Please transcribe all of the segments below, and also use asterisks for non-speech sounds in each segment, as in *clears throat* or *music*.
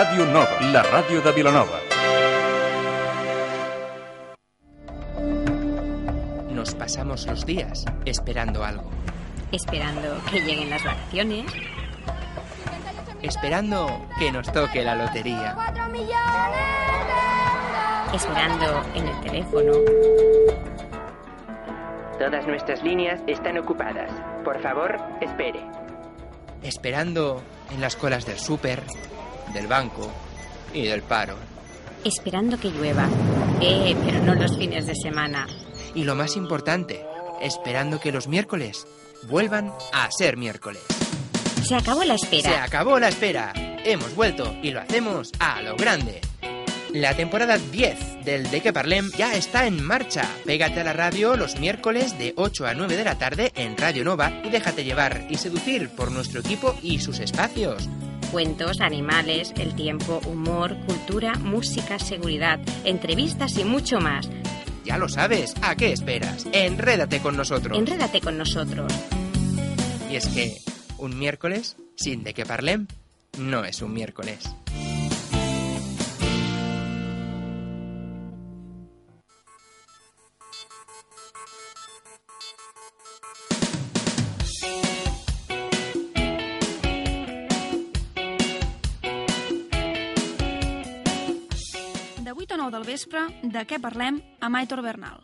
Ràdio Nova, la ràdio de Vilanova. Nos pasamos los días esperando algo. Esperando que lleguen las vacaciones. Esperando que nos toque la lotería. Esperando en el teléfono. Todas nuestras líneas están ocupadas. Por favor, espere. Esperando en las colas del súper, del banco y del paro. Esperando que llueva. Eh, pero no los fines de semana. Y lo más importante, esperando que los miércoles vuelvan a ser miércoles. Se acabó la Se espera. acabó la espera. Hemos vuelto y lo hacemos a lo grande. La temporada 10 del De Que Parlem ya está en marcha. Pégate a la radio los miércoles de 8 a 9 de la tarde en Radio Nova y déjate llevar y seducir por nuestro equipo y sus espacios. Cuentos, animales, el tiempo, humor, cultura, música, seguridad, entrevistas y mucho más. Ya lo sabes, ¿a qué esperas? Enrédate con nosotros. Enrédate con nosotros. y es que un miércoles sin De Que Parlem no es un miércoles. De què parlem amb Aitor Bernal.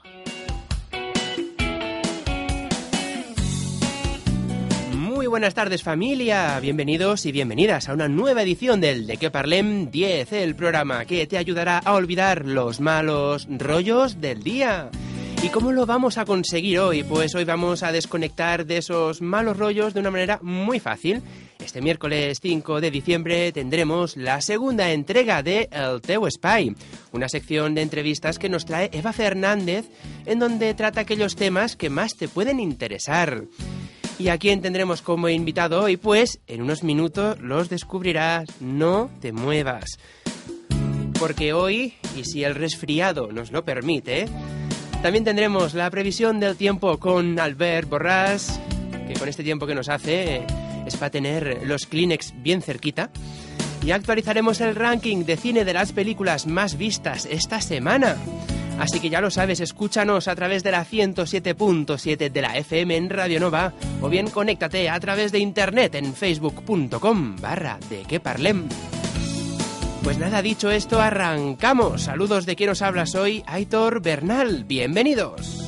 Muy buenas tardes familia, bienvenidos y bienvenidas a una nueva edición del De Que Parlem 10, el programa que te ayudará a olvidar los malos rollos del día. ¿Y cómo lo vamos a conseguir hoy? Pues hoy vamos a desconectar de esos malos rollos de una manera muy fácil. Este miércoles 5 de diciembre tendremos la segunda entrega de El Teu Spy, una sección de entrevistas que nos trae Eva Fernández, en donde trata aquellos temas que más te pueden interesar. ¿Y a quién tendremos como invitado hoy? Pues en unos minutos los descubrirás. No te muevas. Porque hoy, y si el resfriado nos lo permite, también tendremos la previsión del tiempo con Albert Borràs, que con este tiempo que nos hace es para tener los Kleenex bien cerquita. Y actualizaremos el ranking de cine de las películas más vistas esta semana. Así que ya lo sabes, escúchanos a través de la 107.7 de la FM en Radio Nova o bien conéctate a través de internet en facebook.com barra de que parlem. Pues nada, dicho esto, arrancamos. Saludos de quien os habla hoy, Aitor Bernal. Bienvenidos.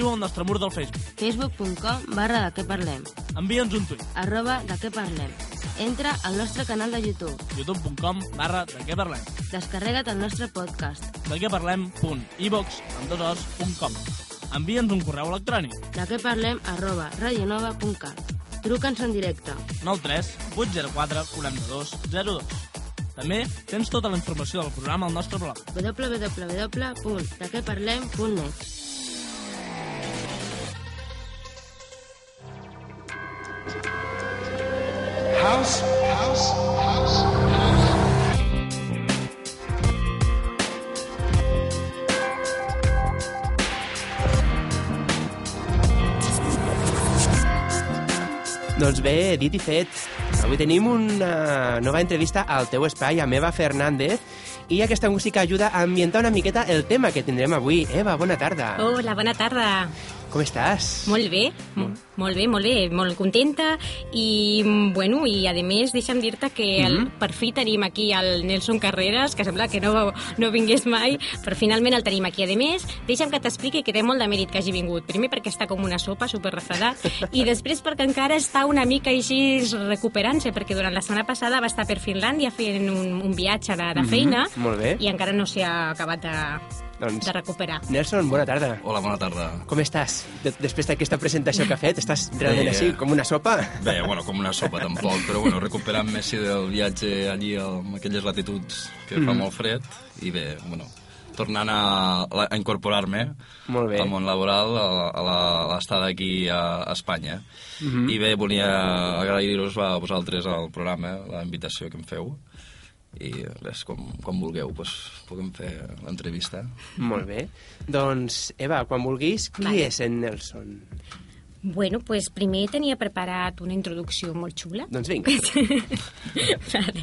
Escriu al nostre mur del Facebook. facebook.com barra de què parlem, Envia'ns un tuit. arroba de què parlem. Entra al nostre canal de YouTube, youtube.com barra de què parlem. descarrega't el nostre podcast, De què parlem punt ivox amb dos os punt com. Envia'ns un correu electrònic. de què parlem arroba radionova.cat. Truca'ns en directe. 93 804 42 02. També tens tota la informació del programa al nostre blog. www.dequeparlem.net House, house, house. Doncs bé, dit i fet, avui tenim una nova entrevista al teu espai amb Eva Fernández i aquesta música ajuda a ambientar una miqueta el tema que tindrem avui. Eva, bona tarda. Hola, bona tarda. Com estàs? Molt bé, mm. molt bé, molt bé, molt contenta i, bueno, i a més deixa'm dir-te que el, Mhm. per fi tenim aquí el Nelson Carreras, que sembla que no, no vingués mai, però finalment el tenim aquí. A més, deixa'm que t'expliqui que té molt de mèrit que hagi vingut. Primer perquè està com una sopa super refredat i després perquè encara està una mica així recuperant-se, perquè durant la setmana passada va estar per Finlàndia fent un, un viatge de, de Mhm, feina molt bé. i encara no s'ha acabat de, Doncs- de recuperar. Nelson, bona tarda. Hola, bona tarda. Com estàs? De després d'aquesta presentació que ha fet, estàs realment Bé. així, com una sopa? Bé, bueno, com una sopa tampoc, però bueno, recuperant Messi del viatge allí amb aquelles latituds que fa Mhm. molt fred i bé, bueno, tornant a, a incorporar-me al món laboral a, a la- a l'estada aquí a, a Espanya. Mhm. I bé, volia agrair-vos a vosaltres al programa, la invitació que em feu i res, com, com vulgueu, doncs, puguem fer l'entrevista. Molt bé. Doncs, Eva, quan vulguis, qui Vale. és en Nelson? Bueno, pues primer tenia preparat una introducció molt xula. Doncs vinga. *laughs* vale.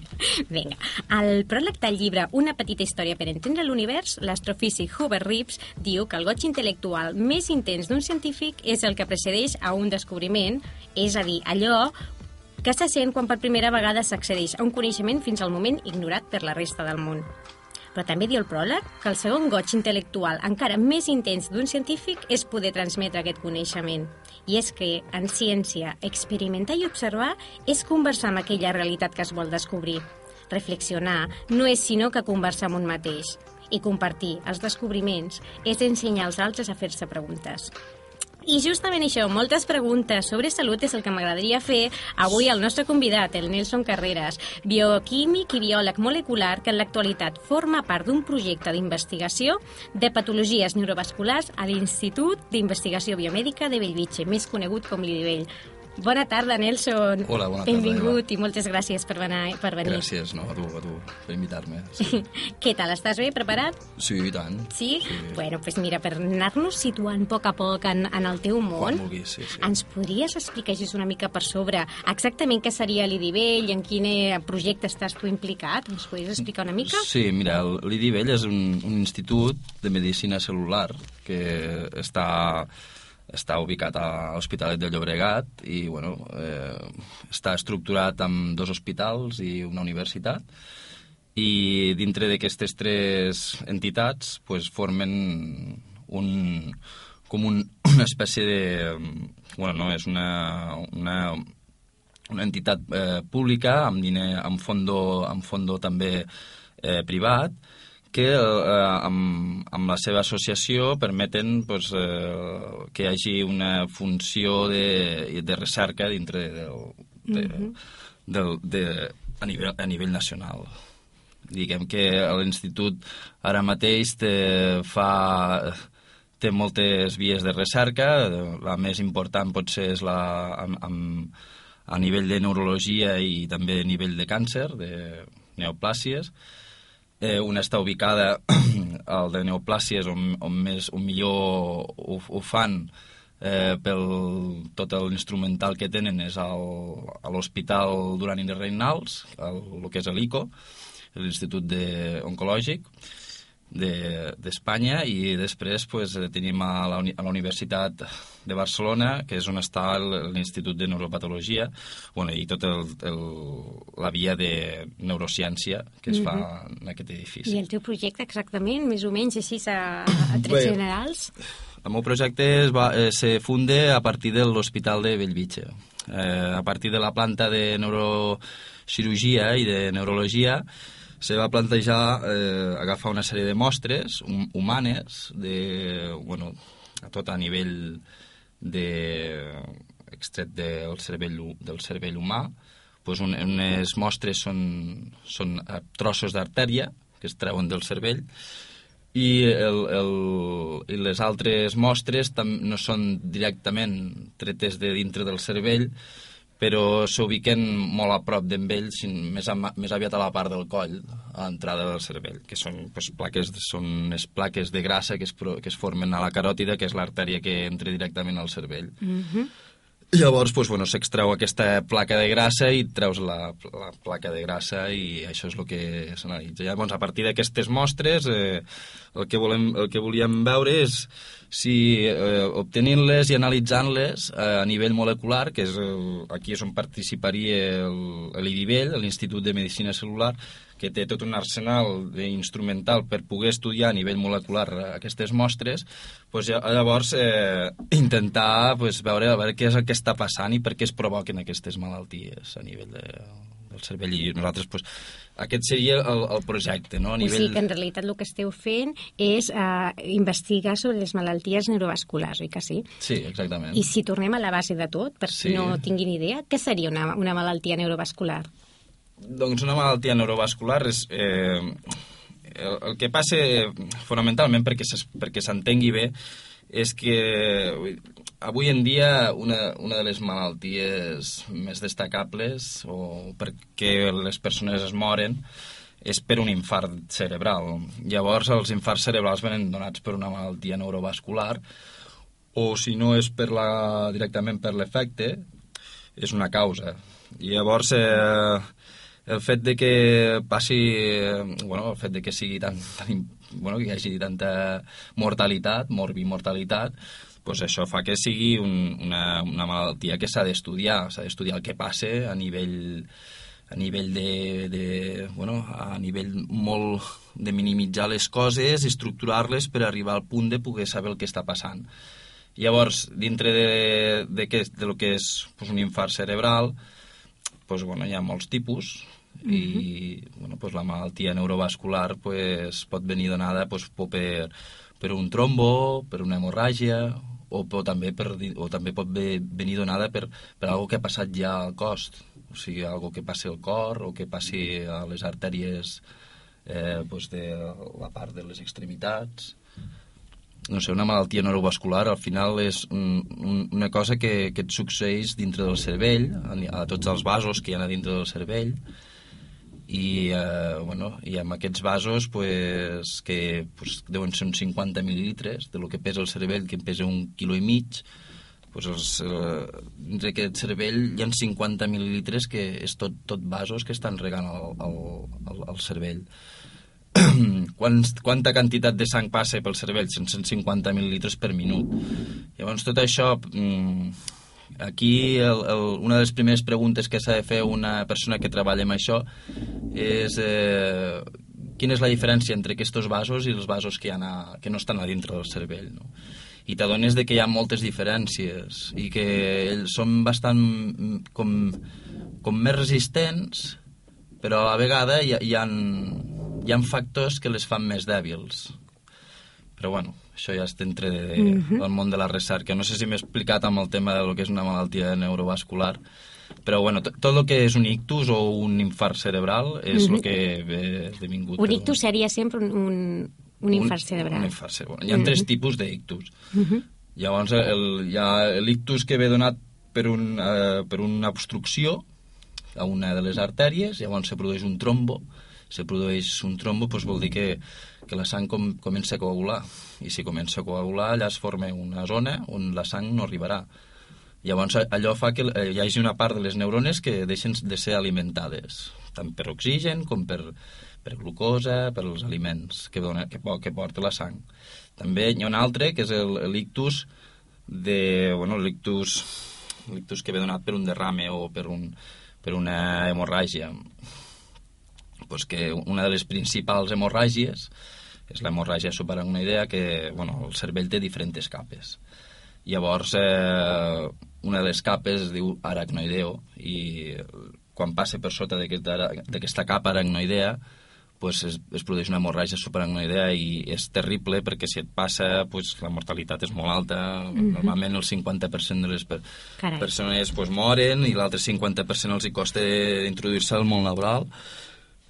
Vinga. Al pròleg del llibre Una petita història per entendre l'univers, l'astrofísic Hubert Reeves diu que el goig intel·lectual més intens d'un científic és el que precedeix a un descobriment, és a dir, allò que se sent quan per primera vegada s'accedeix a un coneixement fins al moment ignorat per la resta del món. Però també diu el pròleg que el segon goig intel·lectual encara més intens d'un científic és poder transmetre aquest coneixement. I és que, en ciència, experimentar i observar és conversar amb aquella realitat que es vol descobrir. Reflexionar no és sinó que conversar amb un mateix. I compartir els descobriments és ensenyar als altres a fer-se preguntes. I justament això, moltes preguntes sobre salut és el que m'agradaria fer avui al nostre convidat, el Nelson Carreras, bioquímic i biòleg molecular que en l'actualitat forma part d'un projecte d'investigació de patologies neurovasculars a l'Institut d'Investigació Biomèdica de Bellvitge, més conegut com l'IDIVELL. Bona tarda, Nelson. Hola, bona tarda, Benvingut i moltes gràcies per venir. Per venir. Gràcies, no, a tu, a tu, per invitar-me. Sí, *laughs* Què tal, estàs bé, preparat? sí i tant. Sí? Bueno, doncs mira, per anar-nos situant a poc a poc en, en el teu món, Quan vulguis, sí, sí. ens podries explicar així una mica per sobre exactament què seria l'IDIVELL i en quin eh, projecte estàs tu implicat? Ens podries explicar una mica? Sí, mira, el- l'IDIVELL és un, un institut de medicina celular que està, està ubicat a l'Hospitalet de Llobregat i bueno, eh, està estructurat amb dos hospitals i una universitat i dintre d'aquestes tres entitats pues, formen un, com un, una espècie de... Bueno, no, és una, una, una entitat eh, pública amb diner, amb fondo, amb fondo també eh, privat que eh, amb, amb la seva associació permeten pues, eh, que hi hagi una funció de, de recerca dintre del, de, Mhm. del, de, a, nivell, a nivell nacional. Diguem que l'institut ara mateix té, fa, té moltes vies de recerca, la més important potser és la, amb, amb, a nivell de neurologia i també a nivell de càncer, de neoplàsies. Eh, una està ubicada *clears throat* al de neoplàsies, on, on, més, on millor ho, ho fan eh, pel tot l'instrumental que tenen és al, a l'Hospital Duran i Reinals, el, el que és l'ICO, l'Institut Oncològic d'Espanya de, i després pues, eh, tenim a la, a la Universitat de Barcelona, que és on està l'Institut de Neuropatologia bueno, i tota la via de neurociència que es fa en aquest edifici. I el teu projecte exactament, més o menys així a, a trets Bé. generals? El meu projecte es, va, eh, se funde a partir de l'Hospital de Bellvitge. Eh, a partir de la planta de neurocirurgia i de neurologia se va plantejar eh, agafar una sèrie de mostres hum humanes de, bueno, a tot a nivell de, extret del cervell, del cervell humà. Pues un, unes mostres són, són trossos d'artèria que es treuen del cervell i, el, el, i les altres mostres tam, no són directament tretes de dintre del cervell, però s'ubiquen molt a prop d'en ell, més, més aviat a la part del coll, a l'entrada del cervell, que són, pues, plaques, són unes plaques de grassa que es, que es formen a la caròtida, que és l'artèria que entra directament al cervell. Mhm. Llavors, doncs, bueno, s'extreu aquesta placa de grassa i treus la, la placa de grassa i això és el que s'analitza. Llavors, a partir d'aquestes mostres, eh, el, que volem, el que volíem veure és si eh, obtenint-les i analitzant-les eh, a nivell molecular, que és el, aquí és on participaria l'IDIVELL, l'Institut de Medicina Celular, que té tot un arsenal instrumental per poder estudiar a nivell molecular aquestes mostres, doncs llavors eh, intentar pues, veure, veure què és el que està passant i per què es provoquen aquestes malalties a nivell de, del cervell. I nosaltres, pues, aquest seria el, el projecte, no? A nivell... O sigui que en realitat el que esteu fent és eh, investigar sobre les malalties neurovasculars, oi que sí? Sí, exactament. I si tornem a la base de tot, per si sí. no tinguin idea, què seria una, una malaltia neurovascular? Doncs una malaltia neurovascular és... Eh, el, el que passa, fonamentalment, perquè s'entengui bé, és que avui en dia una, una de les malalties més destacables o perquè les persones es moren és per un infart cerebral. Llavors, els infarts cerebrals venen donats per una malaltia neurovascular o, si no és per la, directament per l'efecte, és una causa. Llavors, eh, el fet de que passi, bueno, el fet de que sigui tan, tan bueno, que hi hagi tanta mortalitat, morbimortalitat, pues això fa que sigui un, una, una malaltia que s'ha d'estudiar, s'ha d'estudiar el que passa a nivell a nivell de, de, bueno, a nivell molt de minimitzar les coses, estructurar-les per arribar al punt de poder saber el que està passant. Llavors, dintre de, de, que, de lo que és pues, un infart cerebral, pues, bueno, hi ha molts tipus, i uh -huh. bueno, pues la malaltia neurovascular pues, pot venir donada pues, per, per un trombo, per una hemorràgia, o, o, també, per, o també pot venir donada per, per algo que ha passat ja al cos, o sigui, algo que passi al cor o que passi a les artèries eh, pues de la part de les extremitats. No sé, una malaltia neurovascular al final és un, un, una cosa que, que et succeeix dintre del cervell, a, a tots els vasos que hi ha dintre del cervell, i, eh, bueno, i amb aquests vasos pues, que pues, deuen ser uns 50 mil·lilitres de lo que pesa el cervell, que pesa un quilo i mig pues els, eh, dins d'aquest cervell hi ha 50 mil·lilitres que és tot, tot vasos que estan regant el, el, el, el cervell *clears throat* Quants, quanta quantitat de sang passa pel cervell? 150 mil·lilitres per minut llavors tot això mm, Aquí el, el, una de les primeres preguntes que s'ha de fer una persona que treballa amb això és eh, quina és la diferència entre aquests vasos i els vasos que, a, que no estan a dintre del cervell. No? I t'adones que hi ha moltes diferències i que ells són bastant com, com més resistents, però a vegada hi, hi, ha, hi ha factors que les fan més dèbils. Però bueno, això ja de, de, mm -hmm. del món de la recerca. No sé si m'he explicat amb el tema de lo que és una malaltia neurovascular, però bueno, tot el que és un ictus o un infart cerebral és mm -hmm. el que ve esdevingut. Un ictus seria sempre un, un, un infart cerebral. Un, un infart cerebral. Hi ha mm -hmm. tres tipus d'ictus. Mm -hmm. Llavors, el, hi ha l'ictus que ve donat per, un, uh, per una obstrucció a una de les artèries, llavors se produeix un trombo, se produeix un trombo, doncs vol dir que que la sang com, comença a coagular. I si comença a coagular allà es forma una zona on la sang no arribarà. Llavors allò fa que eh, hi hagi una part de les neurones que deixen de ser alimentades tant per oxigen com per, per glucosa, per els aliments que, dona, que, que porta la sang. També hi ha un altre que és l'ictus de, bueno, l'ictus l'ictus que ve donat per un derrame o per, un, per una hemorràgia pues que una de les principals hemorràgies és l'hemorràgia subaracnoidea, que bueno, el cervell té diferents capes. Llavors, eh, una de les capes es diu aracnoideo, i quan passa per sota d'aquesta capa aracnoidea, pues es, es produeix una hemorràgia subaracnoidea i és terrible perquè si et passa pues, la mortalitat és molt alta mm -hmm. normalment el 50% de les per Carai. persones pues, moren i l'altre 50% els hi costa introduir-se al món laboral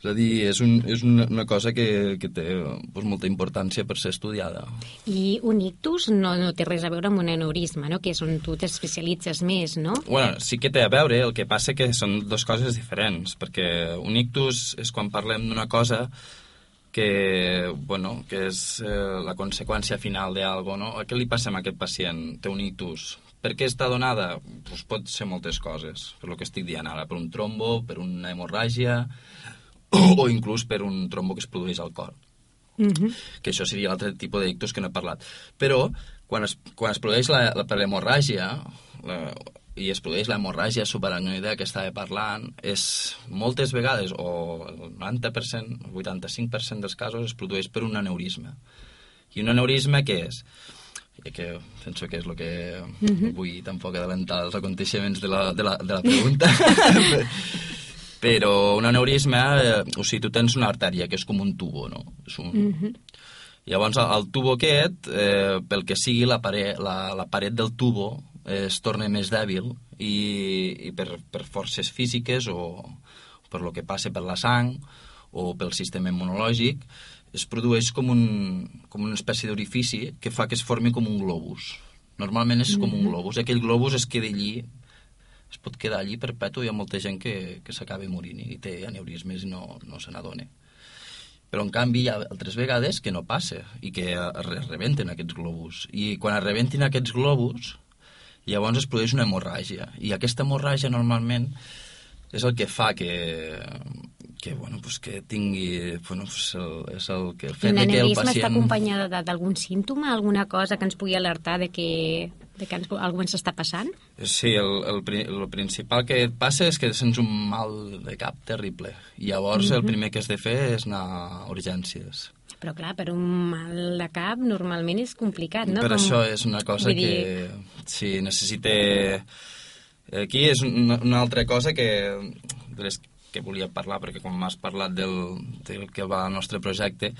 és a dir, és, un, és una, una cosa que, que té pues, molta importància per ser estudiada. I un ictus no, no té res a veure amb un aneurisma, no? que és on tu t'especialitzes més, no? Bueno, sí que té a veure, el que passa que són dues coses diferents, perquè un ictus és quan parlem d'una cosa que, bueno, que és eh, la conseqüència final d'algo, no? Què li passa a aquest pacient? Té un ictus Per què està donada? Pues pot ser moltes coses, per lo que estic dient ara, per un trombo, per una hemorràgia, *coughs* o inclús per un trombo que es produeix al cor. Mm -hmm. que això seria l'altre tipus de ictus que no he parlat. Però, quan es, quan es produeix la, la, per l'hemorràgia, la, i es produeix l'hemorràgia subaracnoidea que estava parlant, és moltes vegades, o el 90%, el 85% dels casos, es produeix per un aneurisme. I un aneurisme què és? I que penso que és el que mm -hmm. vull tampoc adelantar els aconteixements de la, de la, de la pregunta. *laughs* *laughs* Però un aneurisme, eh, o sigui, tu tens una artèria, que és com un tubo, no? És un... Mm -hmm. Llavors, el, el tubo aquest, eh, pel que sigui, la paret, la, la paret del tubo eh, es torna més dèbil i, i per, per forces físiques o per lo que passa per la sang o pel sistema immunològic, es produeix com, un, com una espècie d'orifici que fa que es formi com un globus. Normalment és com un globus. Aquell globus es queda allí es pot quedar allí perpetu, hi ha molta gent que, que s'acaba morint i té aneurismes i no, no se n'adona. Però, en canvi, hi ha altres vegades que no passa i que es rebenten aquests globus. I quan es rebenten aquests globus, llavors es produeix una hemorràgia. I aquesta hemorràgia, normalment, és el que fa que, que, bueno, pues que tingui... Bueno, pues el, és el que el fet de que el pacient... està acompanyada d'algun símptoma, alguna cosa que ens pugui alertar de que de que ens, algú ens està passant? Sí, el, el, el principal que et passa és que sents un mal de cap terrible. I llavors mm -hmm. el primer que has de fer és anar a urgències. Però clar, per un mal de cap normalment és complicat, no? Per Com... això és una cosa Vull que dir... sí, necessita... Aquí és una, una altra cosa que, de les que volia parlar, perquè com m'has parlat del, del que va al nostre projecte,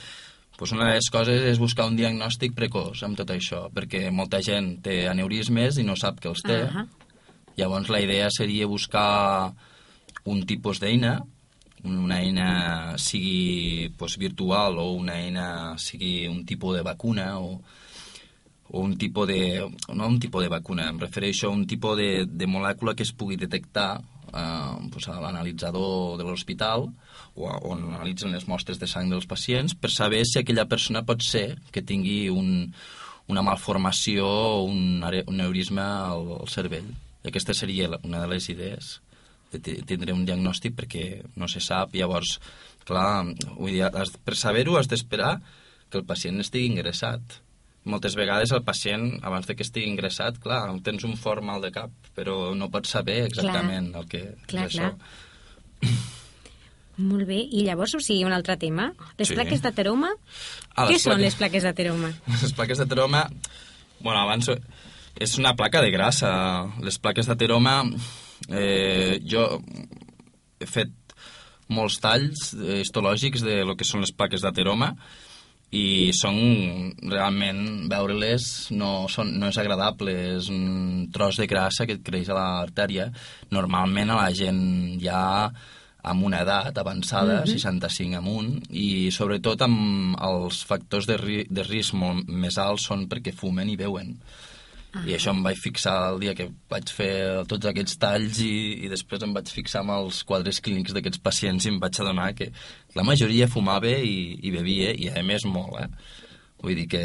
pues una de les coses és buscar un diagnòstic precoç amb tot això, perquè molta gent té aneurismes i no sap que els té. Uh -huh. Llavors la idea seria buscar un tipus d'eina, una eina sigui pues, virtual o una eina sigui un tipus de vacuna o, o un tipus de... no un tipus de vacuna, em refereixo a un tipus de, de molècula que es pugui detectar eh, pues, a l'analitzador de l'hospital on analitzen les mostres de sang dels pacients per saber si aquella persona pot ser que tingui un, una malformació o un, un neurisme al, al cervell. I aquesta seria una de les idees de tindre un diagnòstic perquè no se sap. Llavors, clar, vull dir, has, per saber-ho has d'esperar que el pacient estigui ingressat. Moltes vegades el pacient, abans de que estigui ingressat, clar, tens un fort mal de cap, però no pots saber exactament clar. el que clar, és això. Clar. Molt bé, i llavors, o sigui, un altre tema. Les Sí. plaques d'ateroma? Ah, Què les són plaques- les plaques d'ateroma? *laughs* Les plaques d'ateroma, bueno, abans és una placa de grassa. Les plaques d'ateroma, eh, jo he fet molts talls eh, histològics de lo que són les plaques d'ateroma i són realment veure-les no, són, no és agradable és un tros de grassa que et creix a l'artèria normalment a la gent ja amb una edat avançada, Mhm. 65 amunt, i sobretot amb els factors de, ri de risc molt més alts són perquè fumen i beuen. I això em vaig fixar el dia que vaig fer tots aquests talls i, i després em vaig fixar amb els quadres clínics d'aquests pacients i em vaig adonar que la majoria fumava i, i bevia, i a més molt, eh? Vull dir que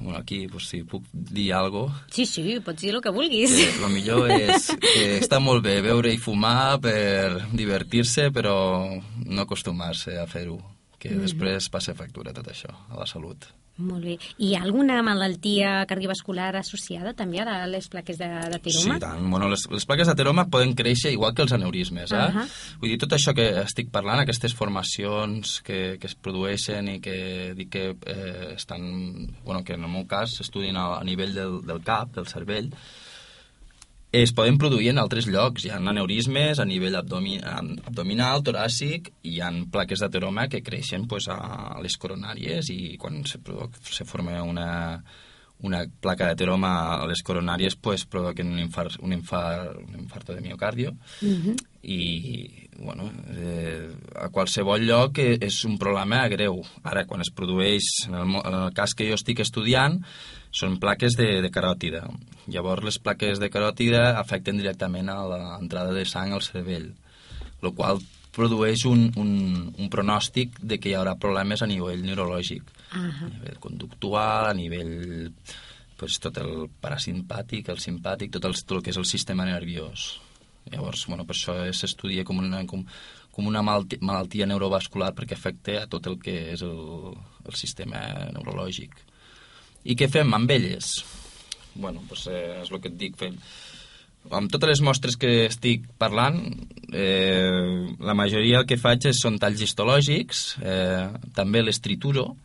bueno, aquí, pues, si puc dir alguna cosa, Sí, sí, pots dir el que vulguis. que el millor és que està molt bé beure i fumar per divertir-se, però no acostumar-se a fer-ho, que Mhm. després passa factura tot això, a la salut. Molt bé. Hi ha alguna malaltia cardiovascular associada també a les plaques de, de Sí, teroma? i tant. Bueno, les, les plaques d'ateroma poden créixer igual que els aneurismes, eh? Ahà. Vull dir, tot això que estic parlant, aquestes formacions que, que es produeixen i que dic que eh, estan... Bueno, que en el meu cas s'estudien a, a nivell del, del cap, del cervell, es poden produir en altres llocs. Hi ha aneurismes a nivell abdomi abdominal, toràcic, i hi ha plaques d'ateroma que creixen pues, a les coronàries i quan se, se forma una, una placa d'ateroma a les coronàries pues, provoquen un infart, un, infart, un infarto de miocardio Mhm. i bueno, eh, a qualsevol lloc eh, és un problema greu. Ara, quan es produeix, en el, en el cas que jo estic estudiant, són plaques de, de caròtida. Llavors, les plaques de caròtida afecten directament a l'entrada de sang al cervell, el qual produeix un, un, un pronòstic de que hi haurà problemes a nivell neurològic, Ah a nivell conductual, a nivell pues, tot el parasimpàtic, el simpàtic, tot el, tot el que és el sistema nerviós. Llavors, bueno, per això s'estudia com una, com, com una malaltia, malaltia neurovascular perquè afecta a tot el que és el, el sistema neurològic. I què fem amb elles? Bueno, pues, eh, és el que et dic, fem. Amb totes les mostres que estic parlant, eh, la majoria el que faig és, són talls histològics, eh, també les trituro,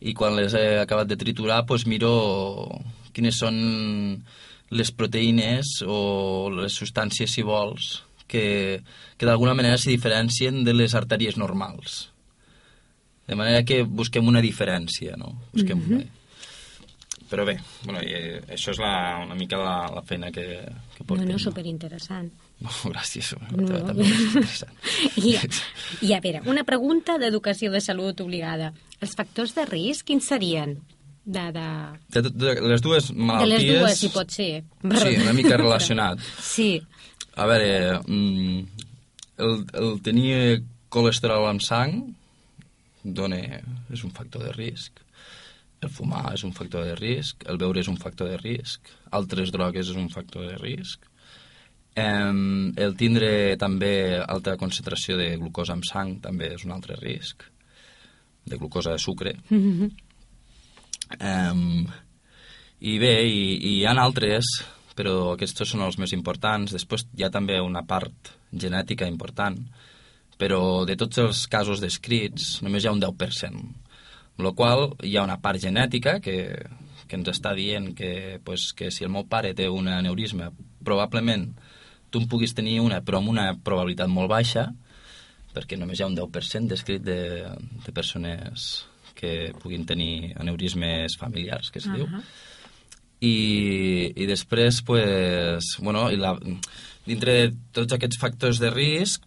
i quan les he acabat de triturar, pues, miro quines són les proteïnes o les substàncies, si vols, que, que d'alguna manera s'hi diferencien de les artèries normals. De manera que busquem una diferència, no? Busquem mm -hmm. una però bé, bueno, i, eh, això és la, una mica la, la feina que, que portem. No, no, superinteressant. *laughs* No, gràcies. No. També és interessant. *laughs* I, I a veure, una pregunta d'educació de salut obligada. Els factors de risc, quins serien? De, de... De, de, de les dues malalties... De les dues, si pot ser. Sí, una mica relacionat. sí. A veure, mm, el, el tenir colesterol en sang dona, és un factor de risc el fumar és un factor de risc, el beure és un factor de risc, altres drogues és un factor de risc, um, el tindre també alta concentració de glucosa en sang també és un altre risc, de glucosa de sucre. Mm -hmm. um, I bé, i, i hi ha altres, però aquests són els més importants. Després hi ha també una part genètica important, però de tots els casos descrits només hi ha un 10% amb la qual hi ha una part genètica que, que ens està dient que, pues, que si el meu pare té un aneurisma, probablement tu en puguis tenir una, però amb una probabilitat molt baixa, perquè només hi ha un 10% descrit de, de persones que puguin tenir aneurismes familiars, que es uh -huh. diu. I, i després, pues, bueno, i la, dintre de tots aquests factors de risc,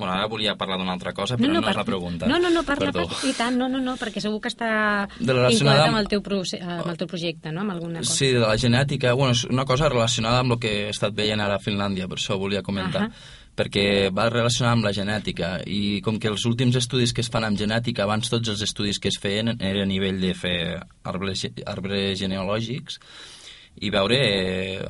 Bueno, ara volia parlar d'una altra cosa, però no, no, no per... és la pregunta. No, no, no, parla, per... i tant, no, no, no, perquè segur que està vinculat amb el, teu pro... amb el teu projecte, no?, amb alguna cosa. Sí, de la genètica, bueno, és una cosa relacionada amb el que he estat veient ara a Finlàndia, per això volia comentar. Uh -huh perquè va relacionar amb la genètica i com que els últims estudis que es fan amb genètica, abans tots els estudis que es feien era a nivell de fer arbres, arbres genealògics i veure eh,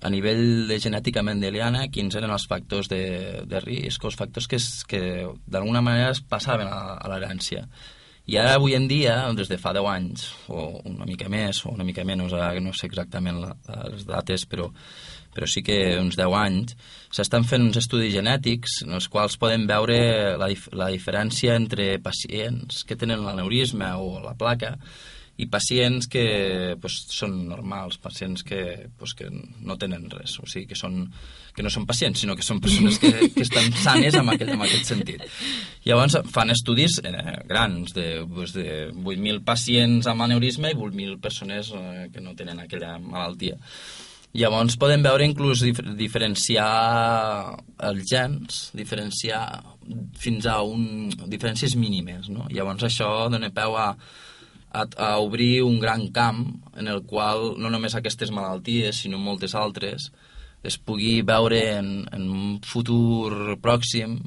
a nivell de genètica mendeliana, quins eren els factors de, de risc, els factors que, es, que d'alguna manera es passaven a, a l'herència. I ara, avui en dia, des de fa 10 anys, o una mica més, o una mica menys, ara no sé exactament les dates, però, però sí que uns 10 anys, s'estan fent uns estudis genètics en els quals podem veure la, la diferència entre pacients que tenen l'aneurisme o la placa i pacients que pues, són normals, pacients que, pues, que no tenen res, o sigui, que, són, que no són pacients, sinó que són persones que, que estan sanes en aquest, en aquest sentit. Llavors fan estudis eh, grans, de, pues, de 8.000 pacients amb aneurisme i 8.000 persones eh, que no tenen aquella malaltia. Llavors podem veure inclús dif diferenciar els gens, diferenciar fins a un, diferències mínimes, no? Llavors això dona peu a, a, a obrir un gran camp en el qual no només aquestes malalties, sinó moltes altres, es pugui veure en, en un futur pròxim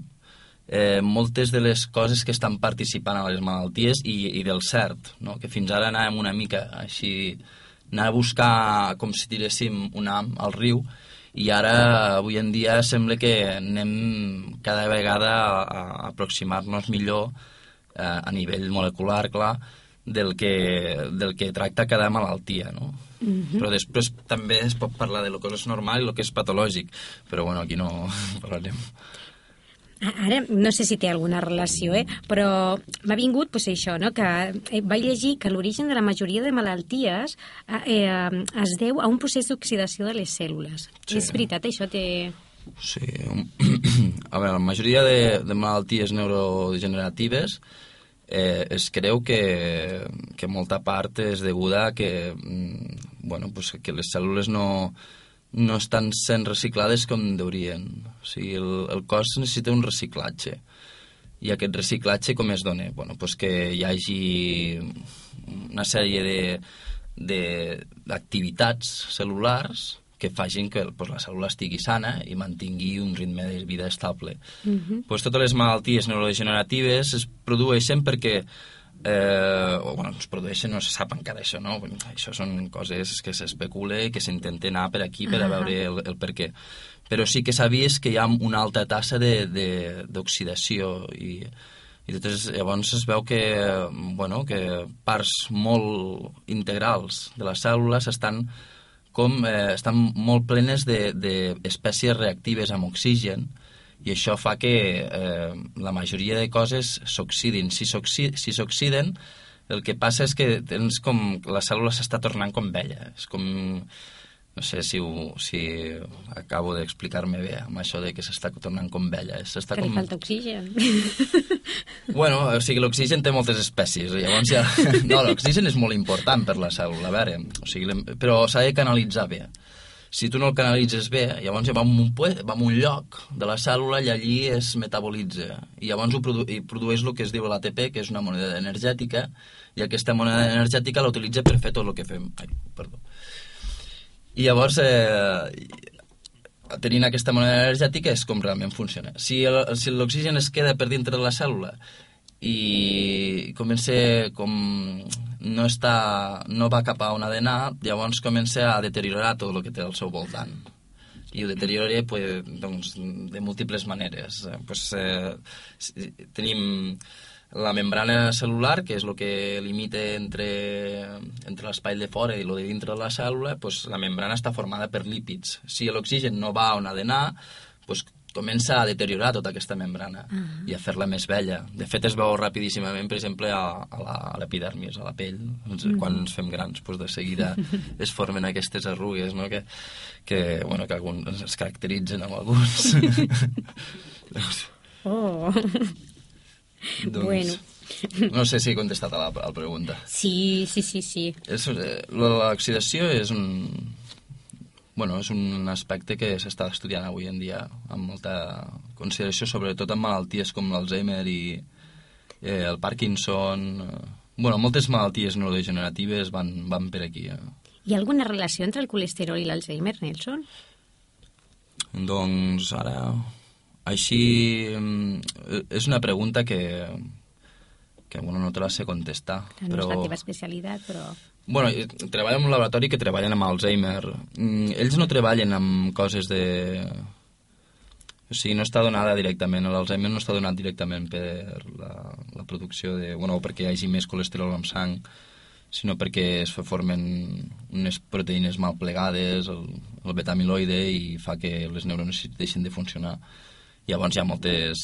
eh, moltes de les coses que estan participant a les malalties i, i del cert, no? que fins ara anàvem una mica així, anar a buscar com si tiréssim un am al riu i ara, avui en dia, sembla que anem cada vegada a, a aproximar-nos millor eh, a nivell molecular, clar, del que, del que tracta cada malaltia, no? Mm -hmm. Però després també es pot parlar de lo que és normal i lo que és patològic, però bueno, aquí no *laughs* parlarem. Ara, no sé si té alguna relació, eh? però m'ha vingut pues, això, no? que eh, vaig llegir que l'origen de la majoria de malalties eh, eh, es deu a un procés d'oxidació de les cèl·lules. Sí. És veritat, això té... Sí, *clears throat* a veure, la majoria de, de malalties neurodegeneratives eh, es creu que, que molta part és deguda a que, mm, bueno, pues que les cèl·lules no, no estan sent reciclades com deurien. O sigui, el, el cos necessita un reciclatge. I aquest reciclatge com es dona? Bueno, pues que hi hagi una sèrie d'activitats cel·lulars que facin que pues, la cèl·lula estigui sana i mantingui un ritme de vida estable. Uh -huh. pues, totes les malalties neurodegeneratives es produeixen perquè eh, o bueno, es produeixen, no se sap encara això, no? Això són coses que s'especula i que s'intenta anar per aquí per a veure el, el per què. Però sí que s'ha vist que hi ha una alta tassa de- de- d'oxidació i, i després, llavors es veu que, bueno, que parts molt integrals de les cèl·lules estan com eh, estan molt plenes d'espècies de, d'espècies reactives amb oxigen i això fa que eh, la majoria de coses s'oxidin. Si s'oxi- si s'oxiden, el que passa és que tens com... La cèl·lula s'està tornant com vella. És com... No sé si, ho, si acabo d'explicar-me bé amb això de que s'està tornant com vella. S'està Que li com... falta oxigen. *laughs* Bueno, o sigui, l'oxigen té moltes espècies, llavors ja... *laughs* No, l'oxigen és molt important per la cèl·lula, a veure, o sigui, però s'ha de canalitzar bé. Si tu no el canalitzes bé, llavors ja va a un, va a un lloc de la cèl·lula i allí es metabolitza. I llavors ho produ i produeix el que es diu l'ATP, que és una moneda energètica, i aquesta moneda energètica la utilitza per fer tot el que fem. Ai, perdó. I llavors, eh, tenint aquesta moneda energètica és com realment funciona. Si el- si l'oxigen es queda per dintre de la cèl·lula i comença com no, està, no va cap a on ha d'anar, llavors comença a deteriorar tot el que té al seu voltant. I ho deteriora pues, doncs, de múltiples maneres. Eh, Pues, eh, tenim la membrana celular, que és el que limita entre, entre l'espai de fora i el de dintre de la cèl·lula, pues, la membrana està formada per lípids. Si l'oxigen no va on ha d'anar, pues, comença a deteriorar tota aquesta membrana Ah. i a fer-la més vella. De fet, es veu rapidíssimament, per exemple, a, a la- a l'epidermis, a la pell. Ens, Mhm. Quan ens fem grans, pues, de seguida *laughs* es formen aquestes arrugues, no? que, que, bueno, que alguns es caracteritzen amb alguns. *laughs* Oh. *laughs* doncs, Bueno. No sé si he contestat a la, a la pregunta. Sí, sí, sí, sí. És, eh, L'oxidació és un... Bueno, és un aspecte que s'està estudiant avui en dia amb molta consideració, sobretot en malalties com l'Alzheimer i eh, el Parkinson... Eh, bueno, moltes malalties neurodegeneratives van, van per aquí. Eh. Hi ha alguna relació entre el colesterol i l'Alzheimer, Nelson? Doncs ara... Així... mm, És una pregunta que, que bueno, no te la sé contestar. No però... és la teva especialitat, però... Bueno, eh, treballen en un laboratori que treballen amb Alzheimer. Mm, ells no treballen amb coses de... O sigui, no està donada directament, l'Alzheimer no està donat directament per la, la producció de... Bueno, perquè hi hagi més colesterol en sang, sinó perquè es formen unes proteïnes mal plegades, el, el betamiloide, i fa que les neurones deixin de funcionar. Llavors hi ha moltes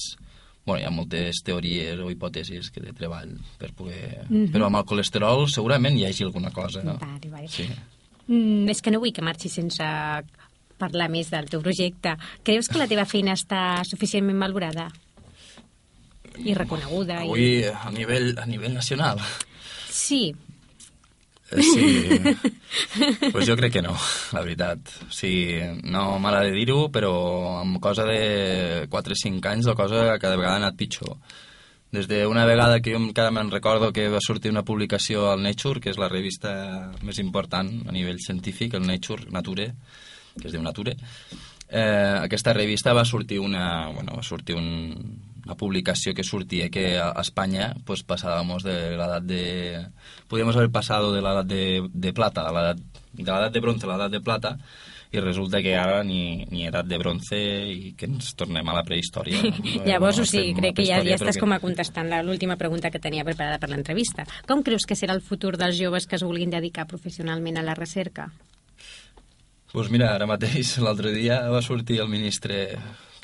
bueno, hi ha moltes teories o hipòtesis que de treball per poder... Mhm. Però amb el colesterol segurament hi hagi alguna cosa. Vale, vale. Sí. Mm, és que no vull que marxis sense parlar més del teu projecte. Creus que la teva feina està suficientment valorada? I reconeguda? I... Avui a nivell, a nivell nacional. Sí. Eh, Sí, pues jo crec que no, la veritat. O sigui, no m'agrada dir-ho, però amb cosa de 4 o 5 anys la cosa cada vegada ha anat pitjor. Des d'una vegada que jo encara me'n recordo que va sortir una publicació al Nature, que és la revista més important a nivell científic, el Nature, Nature, que es diu Nature, eh, aquesta revista va sortir una, bueno, va sortir un, una publicació que sortia que a Espanya pues, pasábamos de l'edat de... Podríamos haber pasado de l'edat de, de plata a l'edat de l'edat de bronze a l'edat de plata i resulta que ara ni, ni edat de bronze i que ens tornem a la prehistòria. *laughs* Llavors, No, o sigui, la crec que ja, ja estàs que- com a contestant la- l'última pregunta que tenia preparada per l'entrevista. Com creus que serà el futur dels joves que es vulguin dedicar professionalment a la recerca? Doncs mira, ara mateix, *laughs* l'altre dia va sortir el ministre,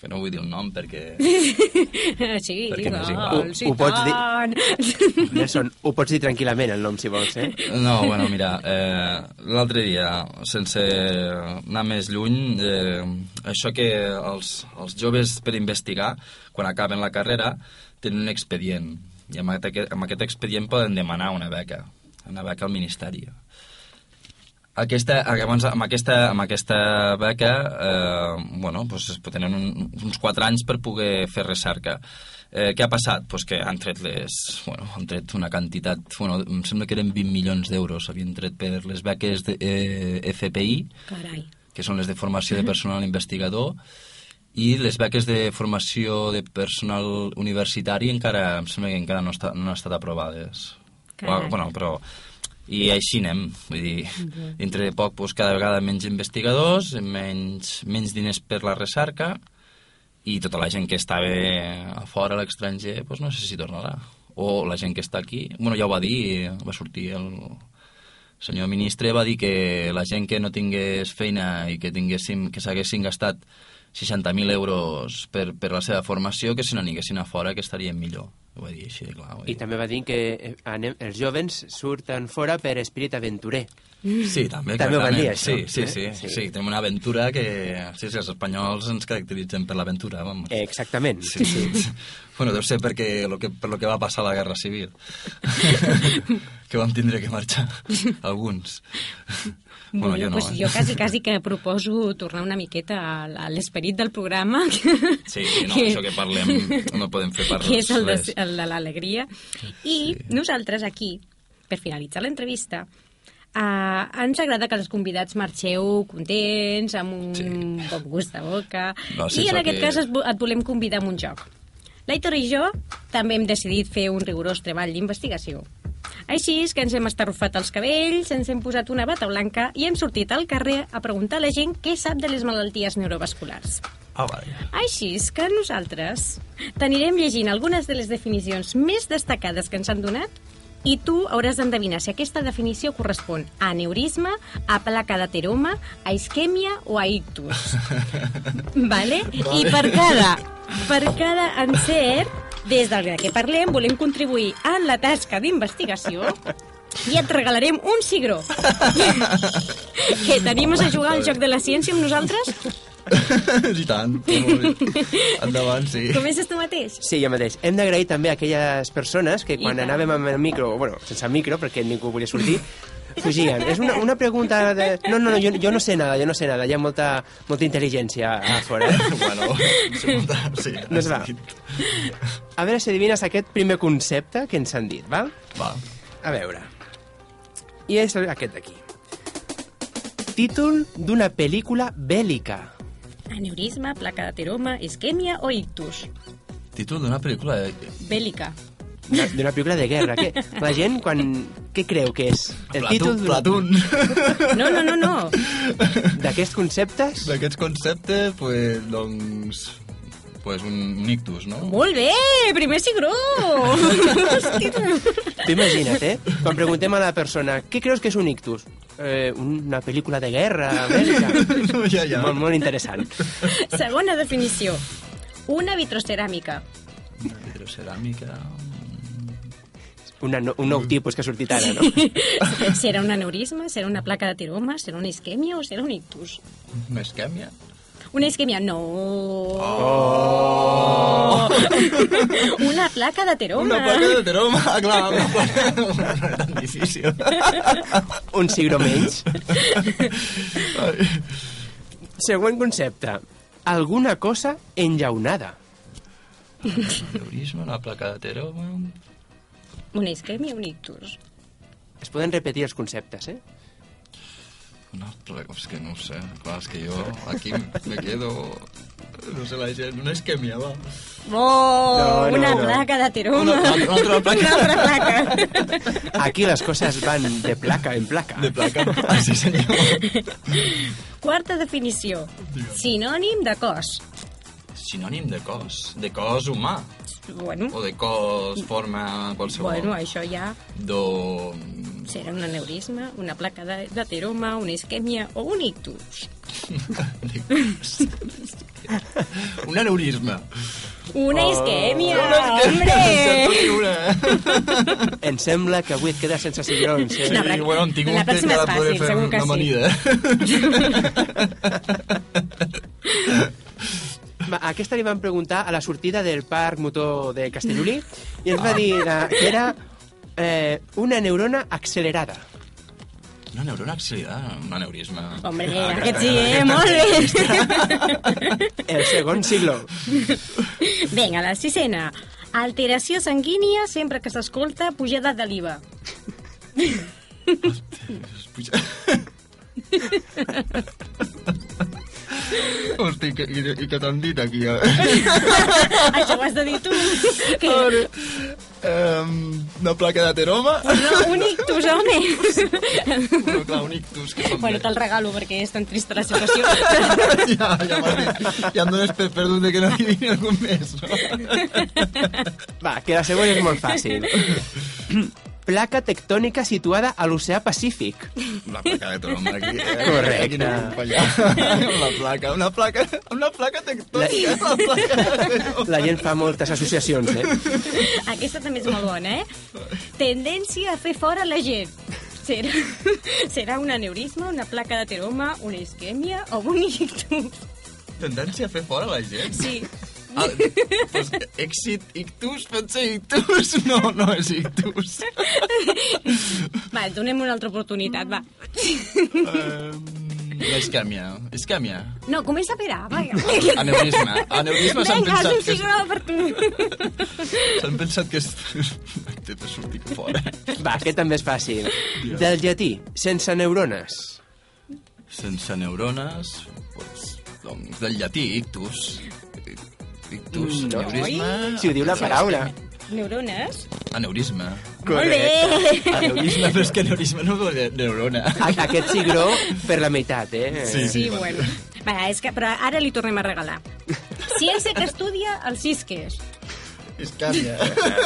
que no vull dir el nom perquè... *laughs* sí, Perquè m'és igual, igual. sí, Ho pots dir? *laughs* Nelson, ho pots dir tranquil·lament, el nom, si vols, eh? No, bueno, mira, eh, l'altre dia, sense anar més lluny, eh, això que els, els joves per investigar, quan acaben la carrera, tenen un expedient, i amb aquest, amb aquest expedient poden demanar una beca, una beca al Ministeri. Aquesta, llavors, amb aquesta, amb aquesta beca, eh, bueno, doncs tenen un, uns 4 anys per poder fer recerca. Eh, què ha passat? Pues que han tret, les, bueno, han tret una quantitat, bueno, em sembla que eren 20 milions d'euros, havien tret per les beques de eh, FPI, Carai. que són les de formació de personal investigador, i les beques de formació de personal universitari encara, em sembla que encara no, està, no han estat aprovades. Carai. bueno, però... I així anem, vull dir, dintre de poc doncs, cada vegada menys investigadors, menys, menys diners per la recerca, i tota la gent que estava a fora, a l'estranger, doncs no sé si tornarà. O la gent que està aquí, bueno, ja ho va dir, va sortir el senyor ministre, va dir que la gent que no tingués feina i que tinguéssim, que s'haguessin gastat 60.000 euros per, per la seva formació, que se n'anissin a fora, que estarien millor. Ho va dir així, clar. Vull I dir. també va dir que eh, anem, els jovens surten fora per esperit aventurer. Sí, també, També ho van dir, això, Sí, sí, eh? sí, Sí. sí. sí. Tenim una aventura que... Sí, sí, els espanyols ens caracteritzen per l'aventura, vamos. Exactament. Sí, sí. *laughs* bueno, deu ser perquè lo que, per lo que va passar a la Guerra Civil. *laughs* *laughs* que vam tindre que marxar, alguns. Bueno, jo no, pues eh? jo quasi, quasi que proposo tornar una miqueta a, l'esperit del programa. Sí, sí, no, *laughs* això que parlem no podem fer per *laughs* que és el de, el de l'alegria. I nosaltres aquí, per finalitzar l'entrevista, Uh, ens agrada que els convidats marxeu contents, amb un sí. bon gust de boca. No, sí, I en aquest que- cas et volem convidar a un joc. L'Aitor i jo també hem decidit fer un rigorós treball d'investigació. Així és que ens hem estarrufat els cabells, ens hem posat una bata blanca i hem sortit al carrer a preguntar a la gent què sap de les malalties neurovasculars. Ah, vaja. Així és que nosaltres t'anirem llegint algunes de les definicions més destacades que ens han donat i tu hauràs d'endevinar si aquesta definició correspon a aneurisma, a placa d'ateroma, a isquèmia o a ictus. *laughs* vale? I per cada, per cada encert, des del que parlem, volem contribuir en la tasca d'investigació i et regalarem un cigró. *laughs* que t'animes a jugar al joc de la ciència amb nosaltres? *laughs* I tant. Endavant, sí. Comences tu mateix? Sí, jo mateix. Hem d'agrair també a aquelles persones que quan anàvem amb el micro, bueno, sense el micro, perquè ningú volia sortir, fugien. És una, una pregunta de... No, no, no, jo, jo no sé nada, jo no sé nada. Hi ha molta, molta intel·ligència a fora. *laughs* Bueno, sí, sí, Doncs va. A veure si adivines aquest primer concepte que ens han dit, val? Va. A veure. I és aquest d'aquí. Títol d'una pel·lícula bèl·lica. Aneurisma, placa d'ateroma, isquèmia o ictus? Títol d'una pel·lícula... De... Bèl·lica. D'una pel·lícula de guerra. Que, la gent, quan... Què creu que és? El títol d'una- Platón. No, no, no, no. D'aquests conceptes? D'aquests conceptes, pues, doncs... Pues un, un ictus, no? Molt bé, primer cigró. *laughs* Imagina't, eh? Quan preguntem a la persona què creus que és un ictus? Eh, una pel·lícula de guerra bèl·lica. No, *laughs* ja, ja. Molt, molt interessant. Segona definició. Una vitroceràmica. Una hidroceràmica... Una, no, un nou tipus que ha sortit ara, no? *laughs* Serà un aneurisma, serà una placa d'ateroma, serà una isquèmia o serà un ictus? Una isquèmia? Una isquèmia, no. Oh! Una placa d'ateroma. Una placa de teroma, clar, una placa... *laughs* No era tan difícil. *laughs* Un cigró menys. Següent concepte. Alguna cosa enllaunada. Aneurisma, una placa de teroma... Una isquèmia un ictus? Es poden repetir els conceptes, eh? Una placa... És que no ho sé. Clar, és que jo aquí me quedo... No sé la gent, una isquèmia, va. Oh, No, no, una no. placa d'ateroma. Una- una altra placa. Una altra placa. Aquí les coses van de placa en placa. De placa. Ah, sí, senyor. Quarta definició. Sinònim de cos. Sinònim de cos. De cos humà. Bueno, O de cos, forma, qualsevol. bueno, això ja Do... serà un aneurisma, una placa de- d'ateroma, una isquèmia o un ictus. *laughs* Un aneurisma. Una Oh. isquèmia, Sempre hombre! *laughs* una. Em sembla que avui et quedes sense cigrons. Eh? No, però- bueno, en tinc la un que pròxima és encara podré fer que una sí. amanida. Va, *laughs* aquesta li van preguntar a la sortida del parc motor de Castellolí i ens va dir *laughs* eh, que era eh, una neurona accelerada. Una neurona accelerada, un aneurisma. Hombre, Ah, aquest que- sí, eh? Molt bé! El segon siglo. Vinga, la sisena. Alteració sanguínia sempre que s'escolta pujada de l'IVA. *laughs* Hosti, i, que- i, i que t'han dit aquí? Eh? *laughs* Això ho has de dir tu. Que... Um, una placa d'ateroma. No, un ictus, home! No, clar, un ictus. Que bueno, te'l regalo perquè és tan trista la situació. *laughs* ja, ja m'has dit. Ja em dones per perdut de que no adivini algun més, no? Va, que la següent és molt fàcil. *laughs* Placa tectònica situada a l'oceà Pacífic. La placa de tromba aquí. Eh? Correcte. Aquí. Una placa, una placa, una placa tectònica. La... placa La gent fa moltes associacions, eh? Aquesta també és molt bona, eh? Tendència a fer fora la gent. Serà, serà un aneurisma, una placa d'ateroma, una isquèmia o un ictus? Tendència a fer fora la gent? Sí. Ah, pues, èxit, ictus, pot ser ictus? *laughs* No, no és ictus. *laughs* Va, donem una altra oportunitat, va. Um, la isquèmia. Isquèmia. No, comença per A, va. Aneurisma. Aneurisma s'han Vinga, pensat és que... és- cigró per tu. S'han pensat que és... *laughs* Té de sortir fora. Va, aquest també és fàcil. Del llatí, sense neurones. Sense neurones, pues, doncs, del llatí, ictus. Ictus, No. aneurisma... Si ho diu la paraula. Neurones? Aneurisma. Molt bé! Aneurisma, però és que aneurisma no vol dir neurona. A aquest cigró per la meitat, eh? Sí, Sí, bueno. Va, és que, però ara li tornem a regalar. Ciència que estudia els cisques. Iscàmia. *laughs*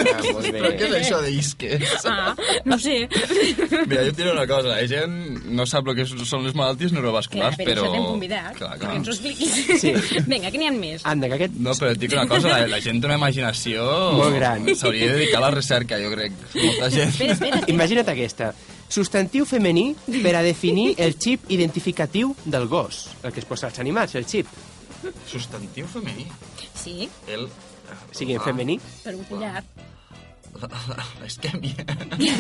Ah, molt bé. Però què és això d'isques? Ah, no sé. Mira, jo et diré una cosa, la gent no sap el que són les malalties Clar, neurovasculars, per però... això t'hem convidat, Clar, clar. ens ho expliquis. Sí. Vinga, que n'hi ha més. Anda, que aquest... No, però et dic una cosa, la, la gent té una imaginació... Molt gran. S'hauria de dedicar a la recerca, jo crec. Molta gent. Espera, espera, espera. Imagina't aquesta. Substantiu femení per a definir el xip identificatiu del gos. El que es posa als animals, el xip. Substantiu femení. Sí, El... O sigui, en femení. per un collar. La, la, l'esquèmia.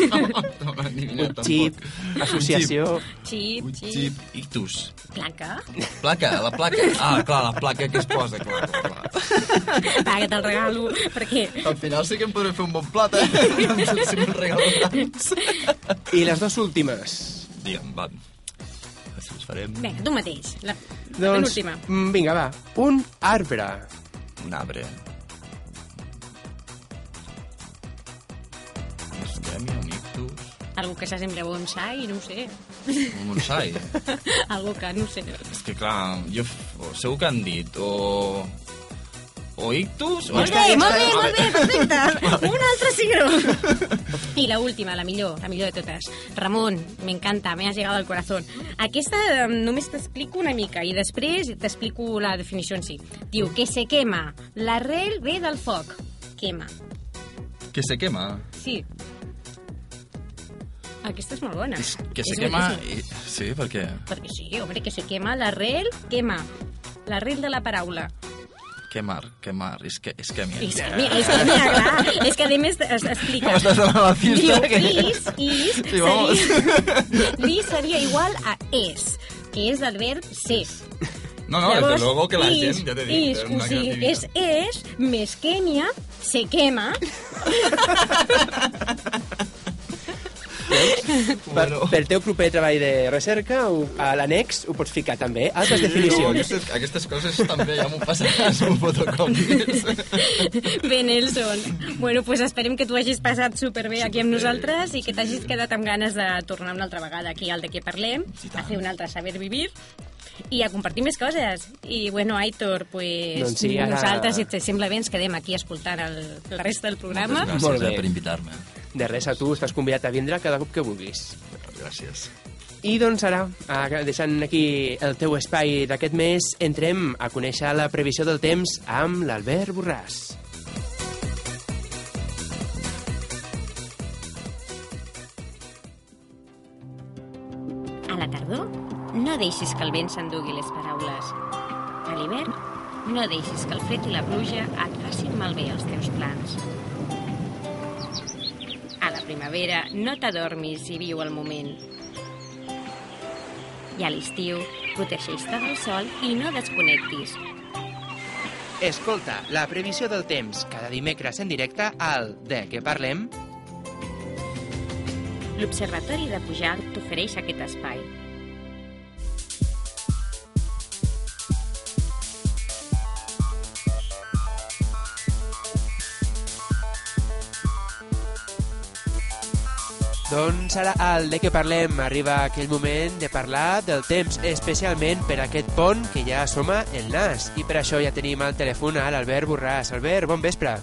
No, no l'he adivinat Xip, tampoc. associació... Xip, xip. xip. Ictus. Placa. Placa, la placa. Ah, clar, la placa que es posa, clar, clar. Va, que te'l regalo, perquè... Al final sí que em podré fer un bon plat, eh? *laughs* Si me'n regalo tants. I les dues últimes. Digue'm, va. Així ens farem. Vinga, tu mateix. La, la Doncs, penúltima. mm, vinga, va. Un arbre. Un arbre. Algo que s'assembla a bonsai, no ho sé. un bonsai. *laughs* Algo que, no ho sé. És que, clar, jo... o Segur que han dit o... O ictus... O Molt bé, molt bé, molt bé, perfecte. Un altre cigró. I la última, la millor, la millor de totes. Ramon, m'encanta, me has llegado al corazón. Aquesta eh, només t'explico una mica i després t'explico la definició en si. Diu que se quema. L'arrel ve del foc. Quema. Que se quema. Sí. Aquesta és molt bona. Que se És quema... I... Sí, per què? Perquè sí, home, que se quema l'arrel, quema. L'arrel de la paraula. Quemar, quemar, és que, és que És que, mira, és que, mira, clar, és que a més es, explica. M'estàs donant la pista, Diu, que- is, is, Sí, vamos. seria, li seria igual a es, que és del verb ser. No, no, desde luego que la gent, ja t'he dit, is, o sigui, és es, més quèmia, se quema, *laughs* Per, pel teu proper treball de recerca, ho- a l'annex ho pots ficar també. Altres definicions. Aquestes, aquestes coses també ja m'ho passaràs amb fotocopis. Bé, Nelson. Bueno, pues esperem que tu hagis passat superbé aquí amb nosaltres i que t'hagis quedat amb ganes de tornar una altra vegada aquí al de què parlem, a fer un altre saber vivir i a compartir més coses. I, bueno, Aitor, pues, Doncs sí, ara- nosaltres, si et sembla bé, ens quedem aquí escoltant el, la resta del programa. Gràcies Molt bé. eh, per invitar-me. De res, a tu estàs convidat a vindre cada cop que vulguis. Gràcies. I doncs ara, deixant aquí el teu espai d'aquest mes, entrem a conèixer la previsió del temps amb l'Albert Borràs. A la tardor, no deixis que el vent s'endugui les paraules. A l'hivern, no deixis que el fred i la pluja et facin malbé els teus plans. Primavera, no t'adormis i viu el moment. I a l'estiu, protegeix-te del sol i no desconnectis. Escolta, la previsió del temps, cada dimecres en directe al De què parlem? L'Observatori de Pujalt t'ofereix aquest espai. Doncs ara al de què parlem arriba aquell moment de parlar del temps, especialment per aquest pont que ja assoma el nas. I per això ja tenim al telèfon a l'Albert Borràs. Albert, bon vespre.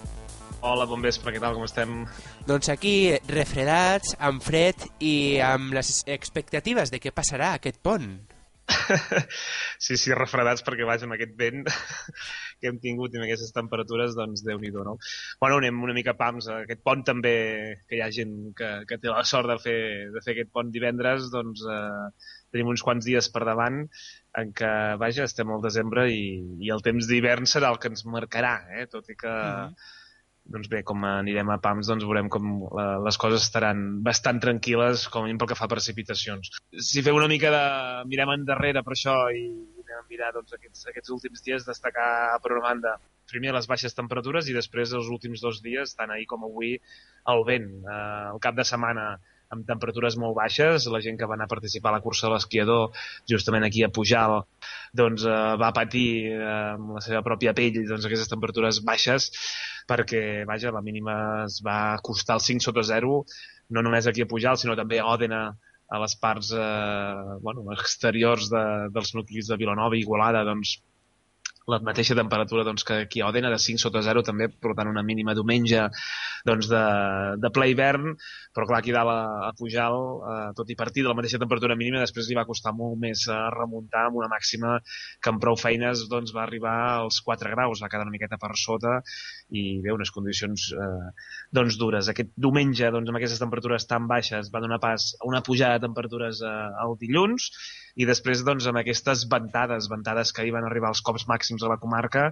Hola, bon vespre, què tal, com estem? Doncs aquí, refredats, amb fred i amb les expectatives de què passarà aquest pont. *laughs* sí, sí, refredats perquè vaja amb aquest vent que hem tingut i amb aquestes temperatures, doncs déu nhi no? Bueno, anem una mica pams. Aquest pont també, que hi ha gent que, que té la sort de fer, de fer aquest pont divendres, doncs eh, tenim uns quants dies per davant en què, vaja, estem al desembre i, i el temps d'hivern serà el que ens marcarà, eh? tot i que mm -hmm doncs bé, com anirem a PAMS, doncs veurem com la, les coses estaran bastant tranquil·les, com a mínim pel que fa a precipitacions. Si fem una mica de... mirem endarrere per això i mirar doncs, aquests, aquests últims dies, destacar per una banda primer les baixes temperatures i després els últims dos dies, tant ahir com avui, el vent. Eh, el cap de setmana amb temperatures molt baixes. La gent que va anar a participar a la cursa de l'esquiador, justament aquí a Pujal, doncs eh, va patir eh, amb la seva pròpia pell doncs, aquestes temperatures baixes perquè, vaja, la mínima es va costar el 5 sota 0, no només aquí a Pujal, sinó també a Òdena, a les parts eh, bueno, exteriors de, dels nuclis de Vilanova i Igualada, doncs la mateixa temperatura doncs, que aquí a Òdena, de 5 sota 0, també portant una mínima diumenge doncs, de, de ple hivern, però clar, aquí dalt a, a Pujal, eh, tot i partir de la mateixa temperatura mínima, després li va costar molt més eh, remuntar amb una màxima que amb prou feines doncs, va arribar als 4 graus, va quedar una miqueta per sota. I bé, unes condicions eh, doncs, dures. Aquest diumenge, doncs, amb aquestes temperatures tan baixes, va donar pas a una pujada de temperatures eh, el dilluns, i després doncs, amb aquestes ventades, ventades que hi van arribar als cops màxims a la comarca,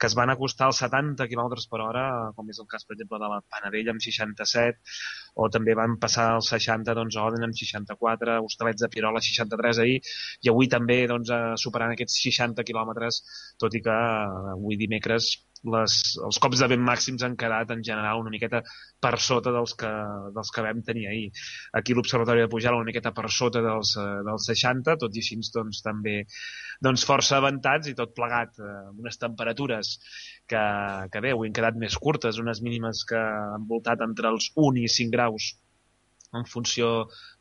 que es van acostar als 70 km per hora, com és el cas, per exemple, de la Panadella amb 67, o també van passar als 60 doncs, a Oden amb 64, Hostalets de Pirola 63 ahir, i avui també doncs, superant aquests 60 quilòmetres, tot i que avui dimecres les, els cops de vent màxims han quedat en general una miqueta per sota dels que, dels que vam tenir ahir. Aquí l'Observatori de Pujal una miqueta per sota dels, eh, dels 60, tot i així doncs, també doncs, força avantats i tot plegat eh, amb unes temperatures que, que bé, avui han quedat més curtes, unes mínimes que han voltat entre els 1 i 5 graus en funció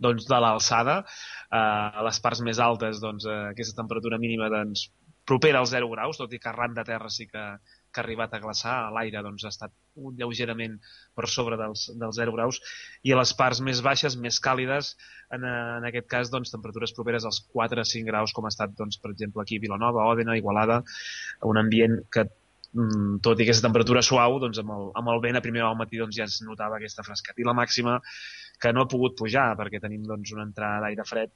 doncs, de l'alçada. Eh, a les parts més altes, doncs, eh, aquesta temperatura mínima doncs, propera als 0 graus, tot i que arran de terra sí que, que ha arribat a glaçar, l'aire doncs, ha estat lleugerament per sobre dels, dels 0 graus, i a les parts més baixes, més càlides, en, en aquest cas, doncs, temperatures properes als 4 5 graus, com ha estat, doncs, per exemple, aquí a Vilanova, Òdena, Igualada, un ambient que mm, tot i aquesta temperatura suau, doncs amb el, amb el vent a primer al matí doncs, ja es notava aquesta fresqueta. I la màxima que no ha pogut pujar perquè tenim doncs, una entrada d'aire fred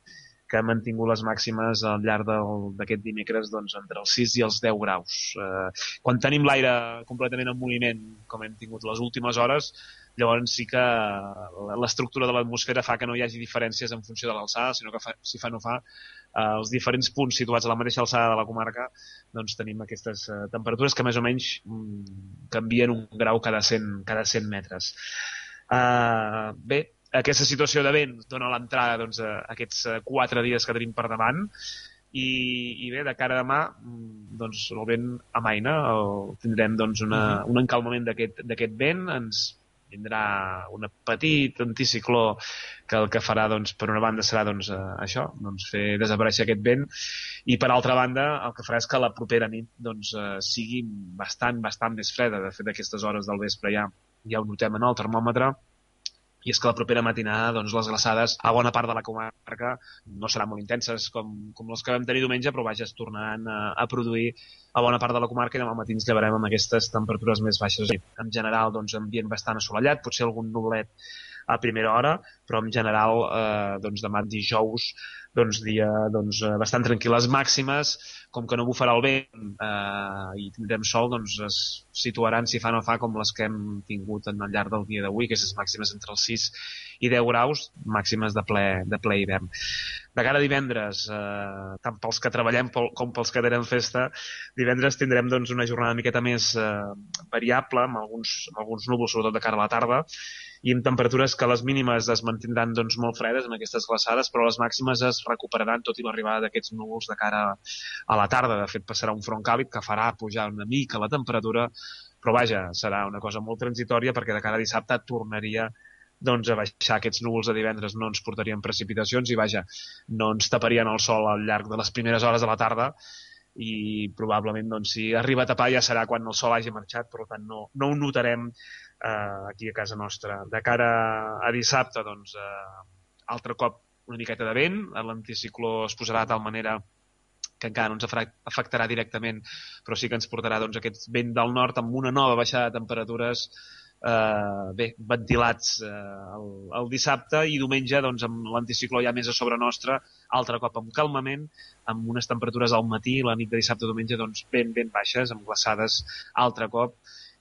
que ha mantingut les màximes al llarg d'aquest dimecres doncs, entre els 6 i els 10 graus. Eh, quan tenim l'aire completament en moviment, com hem tingut les últimes hores, llavors sí que l'estructura de l'atmosfera fa que no hi hagi diferències en funció de l'alçada, sinó que fa, si fa no fa, eh, els diferents punts situats a la mateixa alçada de la comarca doncs tenim aquestes eh, temperatures que més o menys mm, canvien un grau cada 100, cada 100 metres. Uh, bé, aquesta situació de vent dona l'entrada doncs, a aquests eh, quatre dies que tenim per davant. I, i bé, de cara a demà mm, doncs, el vent amaina el, tindrem doncs, una, un encalmament d'aquest vent. Ens vindrà un petit anticicló que el que farà doncs, per una banda serà doncs, eh, això, doncs, fer desaparèixer aquest vent. I per altra banda el que farà és que la propera nit doncs, eh, sigui bastant, bastant més freda. De fet aquestes hores del vespre ja, ja ho notem en el termòmetre i és que la propera matinada doncs, les glaçades a bona part de la comarca no seran molt intenses com, com les que vam tenir diumenge, però vaja, es tornaran a, a produir a bona part de la comarca i demà matí ens llevarem amb aquestes temperatures més baixes. En general, doncs, ambient bastant assolellat, potser algun nublet a primera hora, però en general eh, doncs demà dijous doncs dia doncs, eh, bastant tranquil. Les màximes, com que no bufarà el vent eh, i tindrem sol, doncs es situaran, si fa no fa, com les que hem tingut en el llarg del dia d'avui, que és màximes entre els 6 i 10 graus, màximes de ple, de ple hivern. De cara a divendres, eh, tant pels que treballem com pels que tenen festa, divendres tindrem doncs, una jornada una miqueta més eh, variable, amb alguns, amb alguns núvols, sobretot de cara a la tarda, i amb temperatures que les mínimes es mantindran doncs, molt fredes en aquestes glaçades, però les màximes es recuperaran tot i l'arribada d'aquests núvols de cara a la tarda. De fet, passarà un front càlid que farà pujar una mica la temperatura, però vaja, serà una cosa molt transitòria perquè de cara a dissabte tornaria doncs a baixar aquests núvols de divendres no ens portarien precipitacions i vaja, no ens taparien el sol al llarg de les primeres hores de la tarda i probablement doncs, si arriba a tapar ja serà quan el sol hagi marxat, per tant no, no ho notarem eh, aquí a casa nostra. De cara a dissabte, doncs, eh, altre cop una miqueta de vent, l'anticicló es posarà de tal manera que encara no ens afectarà directament, però sí que ens portarà doncs, aquest vent del nord amb una nova baixada de temperatures eh, bé, ventilats eh, el, el dissabte i diumenge doncs, amb l'anticicló ja més a sobre nostra, altre cop amb calmament, amb unes temperatures al matí, la nit de dissabte diumenge doncs, ben, ben baixes, amb glaçades altre cop,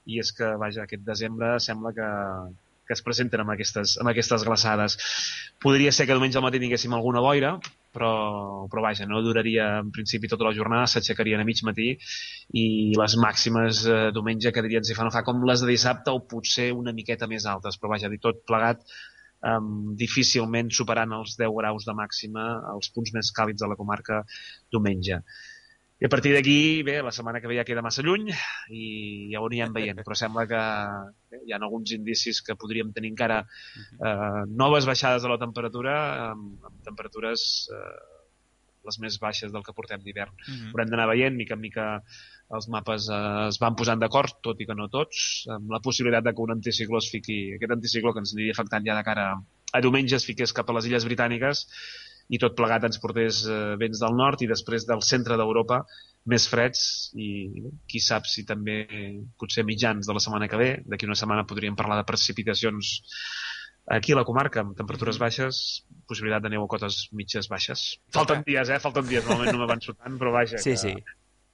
i és que, vaja, aquest desembre sembla que, que es presenten amb aquestes, amb aquestes glaçades. Podria ser que diumenge al matí tinguéssim alguna boira, però, però vaja, no duraria en principi tota la jornada, s'aixecarien a mig matí i les màximes eh, diumenge quedarien si fa no fa com les de dissabte o potser una miqueta més altes, però vaja, dit tot plegat, um, difícilment superant els 10 graus de màxima els punts més càlids de la comarca diumenge. I a partir d'aquí, bé, la setmana que ve ja queda massa lluny i ja ho anirem veient, però sembla que bé, hi ha alguns indicis que podríem tenir encara eh, noves baixades de la temperatura amb, amb temperatures eh, les més baixes del que portem d'hivern. Uh -huh. Haurem d'anar veient, mica en mica els mapes eh, es van posant d'acord, tot i que no tots, amb la possibilitat de que un anticicló es fiqui, aquest anticicló que ens aniria afectant ja de cara a diumenge es fiqués cap a les Illes Britàniques i tot plegat ens portés eh, vents del nord i després del centre d'Europa més freds i qui sap si també potser mitjans de la setmana que ve, d'aquí una setmana podríem parlar de precipitacions aquí a la comarca, amb temperatures baixes, possibilitat de neu a cotes mitges baixes. Falten dies, eh? Falten dies, normalment no m'avanço tant, però vaja, sí, que sí.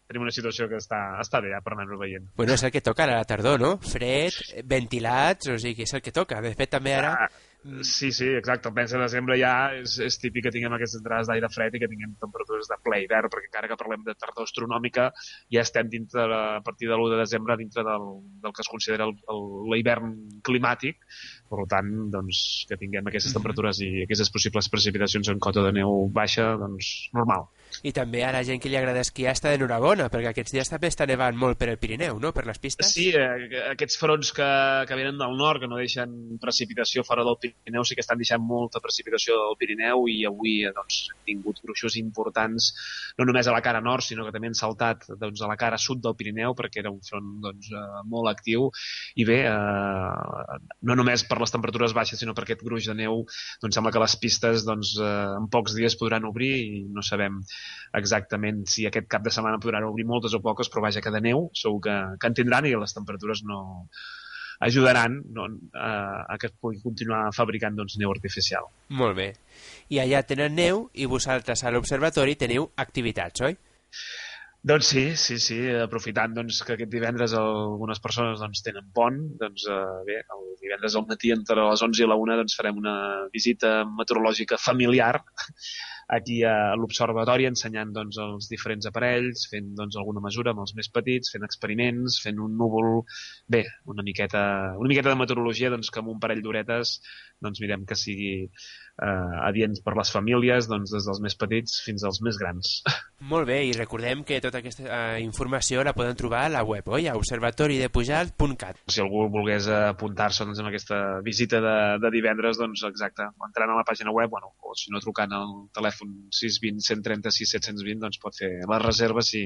tenim una situació que està, està bé ja per anar-ho veient. Bueno, és el que toca ara a la tardor, no? Fred, ventilats, o sigui, és el que toca. De fet, també ara... Ah Sí, sí, exacte. El mes de desembre ja és, és típic que tinguem aquestes entrades d'aire fred i que tinguem temperatures de ple hivern, perquè encara que parlem de tardor astronòmica, ja estem dintre de, a partir de l'1 de desembre dintre del, del que es considera l'hivern climàtic, per tant, doncs, que tinguem aquestes temperatures i aquestes possibles precipitacions en cota de neu baixa, doncs, normal. I també a la gent que li agrada esquiar està d'enhorabona, perquè aquests dies també està nevant molt per el Pirineu, no?, per les pistes. Sí, eh, aquests fronts que, que venen del nord, que no deixen precipitació fora del Pirineu, sí que estan deixant molta precipitació del Pirineu i avui eh, doncs, hem tingut gruixos importants, no només a la cara nord, sinó que també han saltat doncs, a la cara sud del Pirineu, perquè era un front doncs, eh, molt actiu, i bé, eh, no només per les temperatures baixes, sinó per aquest gruix de neu, doncs sembla que les pistes doncs, eh, en pocs dies podran obrir i no sabem exactament si aquest cap de setmana podran obrir moltes o poques, però vaja que de neu segur que, que en tindran i les temperatures no ajudaran no, a, a que es pugui continuar fabricant doncs, neu artificial. Molt bé. I allà tenen neu i vosaltres a l'observatori teniu activitats, oi? Doncs sí, sí, sí, aprofitant doncs, que aquest divendres algunes persones doncs, tenen pont, doncs eh, bé, el divendres al matí entre les 11 i la 1 doncs, farem una visita meteorològica familiar aquí a l'observatori ensenyant doncs, els diferents aparells, fent doncs, alguna mesura amb els més petits, fent experiments, fent un núvol... Bé, una miqueta, una miqueta de meteorologia doncs, que amb un parell d'horetes doncs, mirem que sigui eh, adients per les famílies, doncs, des dels més petits fins als més grans. *laughs* Molt bé, i recordem que tota aquesta eh, informació la poden trobar a la web, oi? a observatoridepujalt.cat. Si algú volgués apuntar-se doncs, en aquesta visita de, de divendres, doncs exacte, entrant a la pàgina web, bueno, o si no trucant al telèfon 620 136 720, doncs pot fer les reserves si,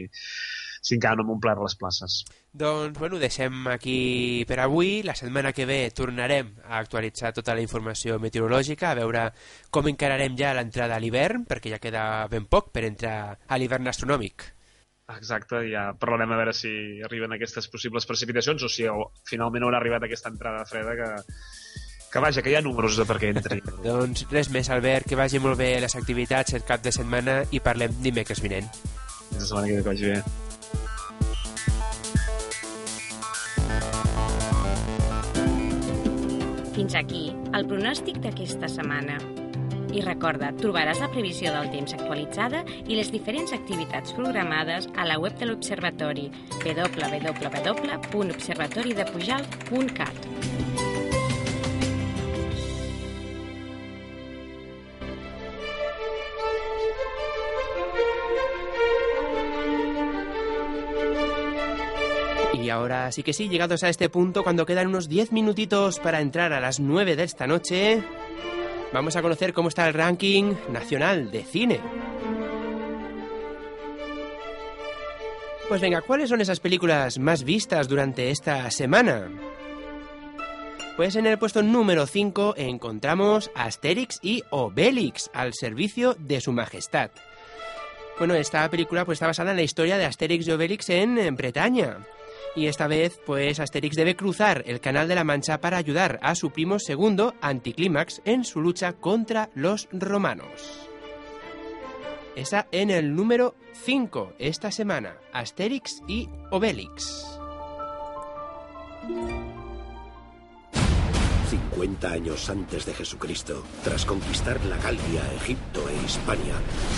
si encara no hem omplert les places. Doncs, bueno, deixem aquí per avui. La setmana que ve tornarem a actualitzar tota la informació meteorològica, a veure com encararem ja l'entrada a l'hivern, perquè ja queda ben poc per entrar a l'hivern astronòmic. Exacte, ja parlarem a veure si arriben aquestes possibles precipitacions o si finalment haurà arribat aquesta entrada freda que, que vaja, que hi ha números de per què entri. *laughs* doncs res més, Albert, que vagi molt bé les activitats el cap de setmana i parlem dimecres vinent. Fins la setmana que ve, que vagi bé. Fins aquí el pronòstic d'aquesta setmana. I recorda, trobaràs la previsió del temps actualitzada i les diferents activitats programades a la web de l'Observatori www.observatoridepujalt.cat. Y ahora sí que sí, llegados a este punto, cuando quedan unos 10 minutitos para entrar a las 9 de esta noche, vamos a conocer cómo está el ranking nacional de cine. Pues venga, ¿cuáles son esas películas más vistas durante esta semana? Pues en el puesto número 5 encontramos Asterix y Obelix al servicio de su majestad. Bueno, esta película pues está basada en la historia de Asterix y Obelix en, en Bretaña. Y esta vez, pues Asterix debe cruzar el Canal de la Mancha para ayudar a su primo segundo, Anticlímax, en su lucha contra los romanos. Esa en el número 5 esta semana, Asterix y Obelix. 50 años antes de Jesucristo, tras conquistar la Galia, Egipto e Hispania,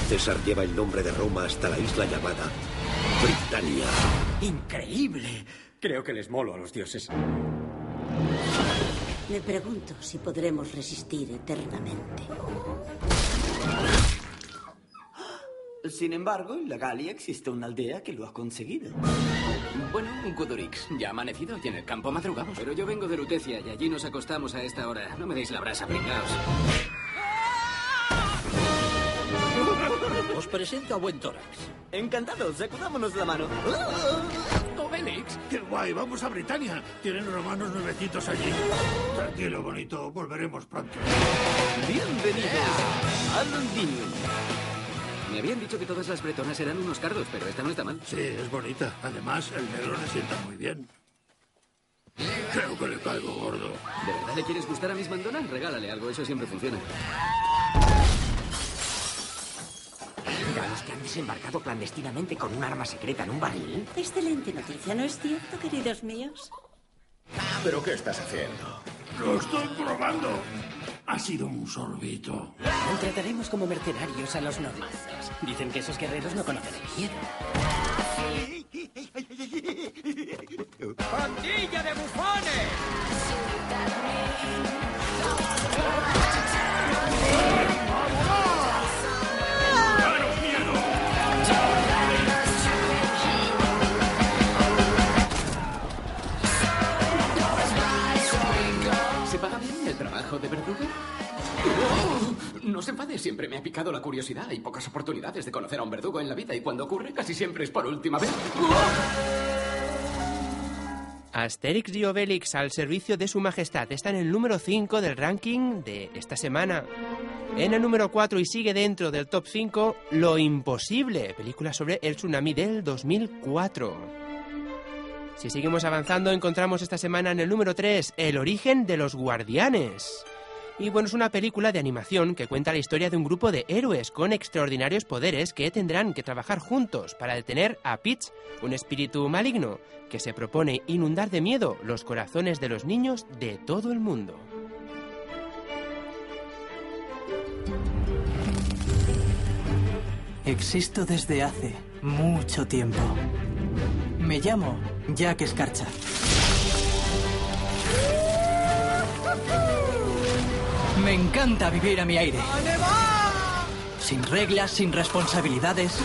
César lleva el nombre de Roma hasta la isla llamada Britania. Increíble. Creo que les molo a los dioses. Me pregunto si podremos resistir eternamente. Sin embargo, en la Galia existe una aldea que lo ha conseguido. Bueno, un Kudurix. Ya ha amanecido y en el campo madrugamos. Pero yo vengo de Lutecia y allí nos acostamos a esta hora. No me deis la brasa, pringaos. Os presento a Buen Tórax. Encantados, sacudámonos la mano. Obelix. ¡Qué guay! Vamos a Britania. Tienen romanos nuevecitos allí. Tranquilo, bonito. Volveremos pronto. Bienvenidos a Londinium. Me habían dicho que todas las bretonas eran unos cardos, pero esta no está mal. Sí, es bonita. Además, el negro le sienta muy bien. Creo que le caigo gordo. ¿De verdad le quieres gustar a Miss Mandona? Regálale algo, eso siempre funciona. ¿Ya los que han desembarcado clandestinamente con un arma secreta en un barril? Excelente noticia, ¿no es cierto, queridos míos? ¿Pero qué estás haciendo? Lo estoy probando. Ha sido un sorbito. Trataremos como mercenarios a los normazos. Dicen que esos guerreros no conocen el miedo. ¡Pandilla de bufones! De verdugo? ¡Oh! No se enfade, siempre me ha picado la curiosidad. Hay pocas oportunidades de conocer a un verdugo en la vida y cuando ocurre casi siempre es por última vez. Asterix y Obelix al servicio de su majestad está en el número 5 del ranking de esta semana. En el número 4 y sigue dentro del top 5, Lo Imposible, película sobre el tsunami del 2004. Si seguimos avanzando, encontramos esta semana en el número 3, El origen de los guardianes. Y bueno, es una película de animación que cuenta la historia de un grupo de héroes con extraordinarios poderes que tendrán que trabajar juntos para detener a Peach, un espíritu maligno que se propone inundar de miedo los corazones de los niños de todo el mundo. Existo desde hace mucho tiempo. Me llamo Jack Escarcha. Me encanta vivir a mi aire. Sin reglas, sin responsabilidades.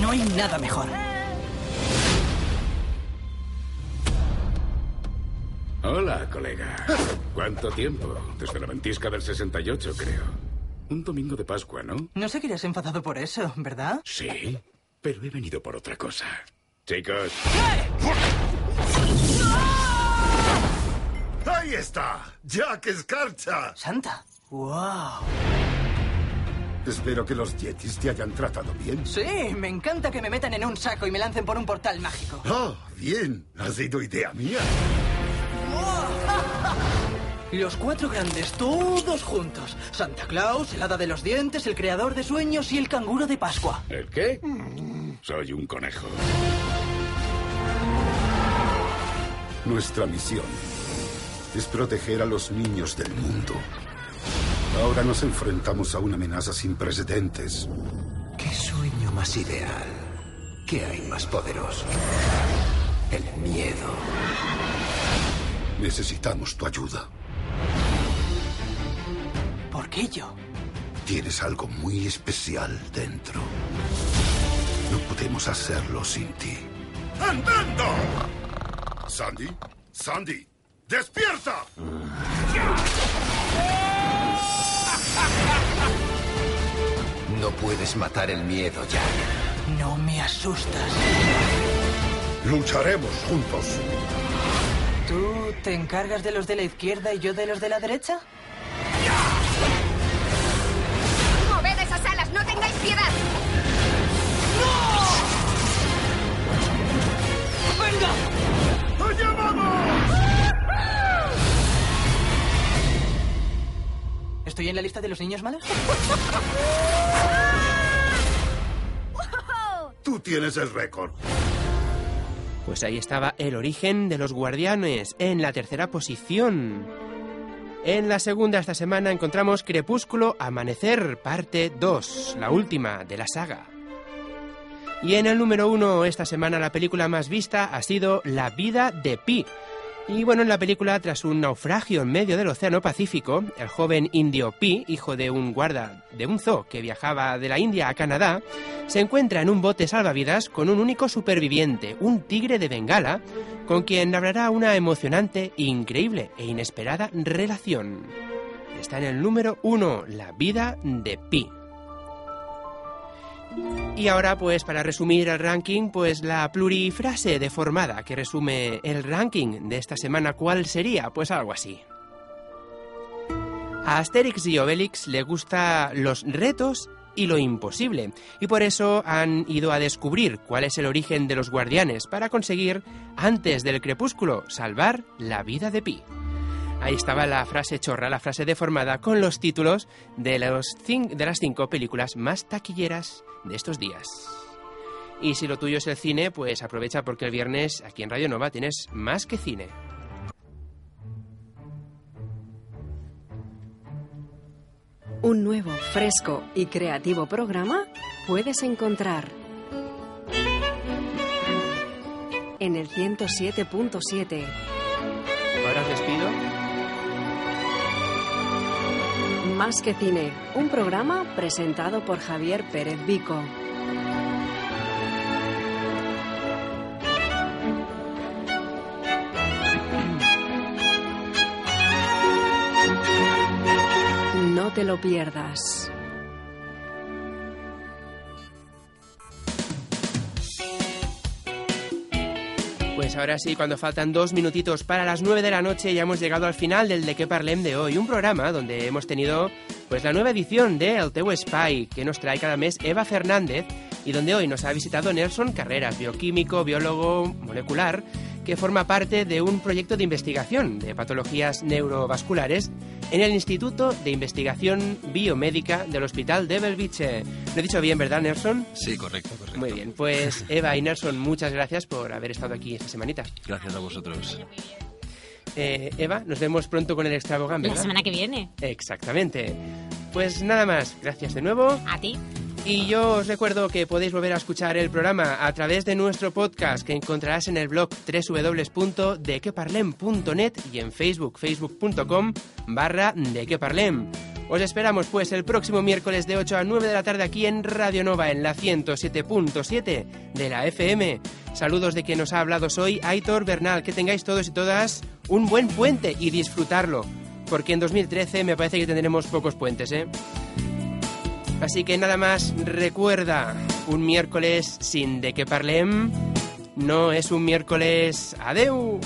No hay nada mejor. Hola, colega. ¿Cuánto tiempo? Desde la ventisca del 68, creo. Un domingo de Pascua, ¿no? No seguirás enfadado por eso, ¿verdad? Sí, pero he venido por otra cosa. Chicos, ¡Ahí está! ¡Jack Escarcha! ¡Santa! ¡Wow! Espero que los Yetis te hayan tratado bien. Sí, me encanta que me metan en un saco y me lancen por un portal mágico. ¡Oh, bien! Ha sido idea mía. *laughs* Los cuatro grandes, todos juntos. Santa Claus, el hada de los dientes, el creador de sueños y el canguro de Pascua. ¿el qué? Soy un conejo. Nuestra misión es proteger a los niños del mundo. Ahora nos enfrentamos a una amenaza sin precedentes. ¿Qué sueño más ideal? ¿Qué hay más poderoso? El miedo. Necesitamos tu ayuda. ¿Por qué yo? Tienes algo muy especial dentro. No podemos hacerlo sin ti. ¡Andando! Sandy, Sandy, despierta. No puedes matar el miedo ya. No me asustas. Lucharemos juntos. ¿Tú te encargas de los de la izquierda y yo de los de la derecha? ¡Moved esas alas! ¡No tengáis piedad! ¡Allá vamos! ¿Estoy en la lista de los niños malos? *laughs* Tú tienes el récord. Pues ahí estaba el origen de los guardianes, en la tercera posición. En la segunda esta semana encontramos Crepúsculo Amanecer, parte 2, la última de la saga. Y en el número uno esta semana la película más vista ha sido La vida de Pi. Y bueno, en la película, tras un naufragio en medio del Océano Pacífico, el joven indio Pi, hijo de un guarda de un zoo que viajaba de la India a Canadá, se encuentra en un bote salvavidas con un único superviviente, un tigre de Bengala, con quien hablará una emocionante, increíble e inesperada relación. Está en el número uno, La vida de Pi. Y ahora, pues para resumir el ranking, pues la plurifrase deformada que resume el ranking de esta semana, ¿cuál sería? Pues algo así. A Asterix y Obelix le gusta los retos y lo imposible, y por eso han ido a descubrir cuál es el origen de los guardianes para conseguir, antes del crepúsculo, salvar la vida de Pi. Ahí estaba la frase chorra, la frase deformada, con los títulos de, los de las cinco películas más taquilleras de estos días. Y si lo tuyo es el cine, pues aprovecha porque el viernes aquí en Radio Nova tienes más que cine. Un nuevo, fresco y creativo programa puedes encontrar en el 107.7. Más que cine, un programa presentado por Javier Pérez Vico. No te lo pierdas. Pues ahora sí, cuando faltan dos minutitos para las nueve de la noche, ya hemos llegado al final del De qué parlem de hoy, un programa donde hemos tenido pues la nueva edición de El Teu Spy, que nos trae cada mes Eva Fernández, y donde hoy nos ha visitado Nelson Carreras, bioquímico, biólogo molecular, que forma parte de un proyecto de investigación de patologías neurovasculares en el Instituto de Investigación Biomédica del Hospital de Belviche. Lo he dicho bien, ¿verdad, Nelson? Sí, correcto, correcto. Muy bien, pues *laughs* Eva y Nelson, muchas gracias por haber estado aquí esta semanita. Gracias a vosotros. Eh, Eva, nos vemos pronto con el extravagante, La semana que viene. Exactamente. Pues nada más, gracias de nuevo. A ti. Y yo os recuerdo que podéis volver a escuchar el programa a través de nuestro podcast que encontrarás en el blog www.dequeparlem.net y en Facebook, facebook.com barra dequeparlem. Os esperamos pues el próximo miércoles de 8 a 9 de la tarde aquí en Radio Nova en la 107.7 de la FM. Saludos de quien nos ha hablado soy Aitor Bernal. Que tengáis todos y todas un buen puente y disfrutarlo. Porque en 2013 me parece que tendremos pocos puentes, ¿eh? Así que nada más, recuerda, un miércoles sin de que parlem no es un miércoles. Adeu.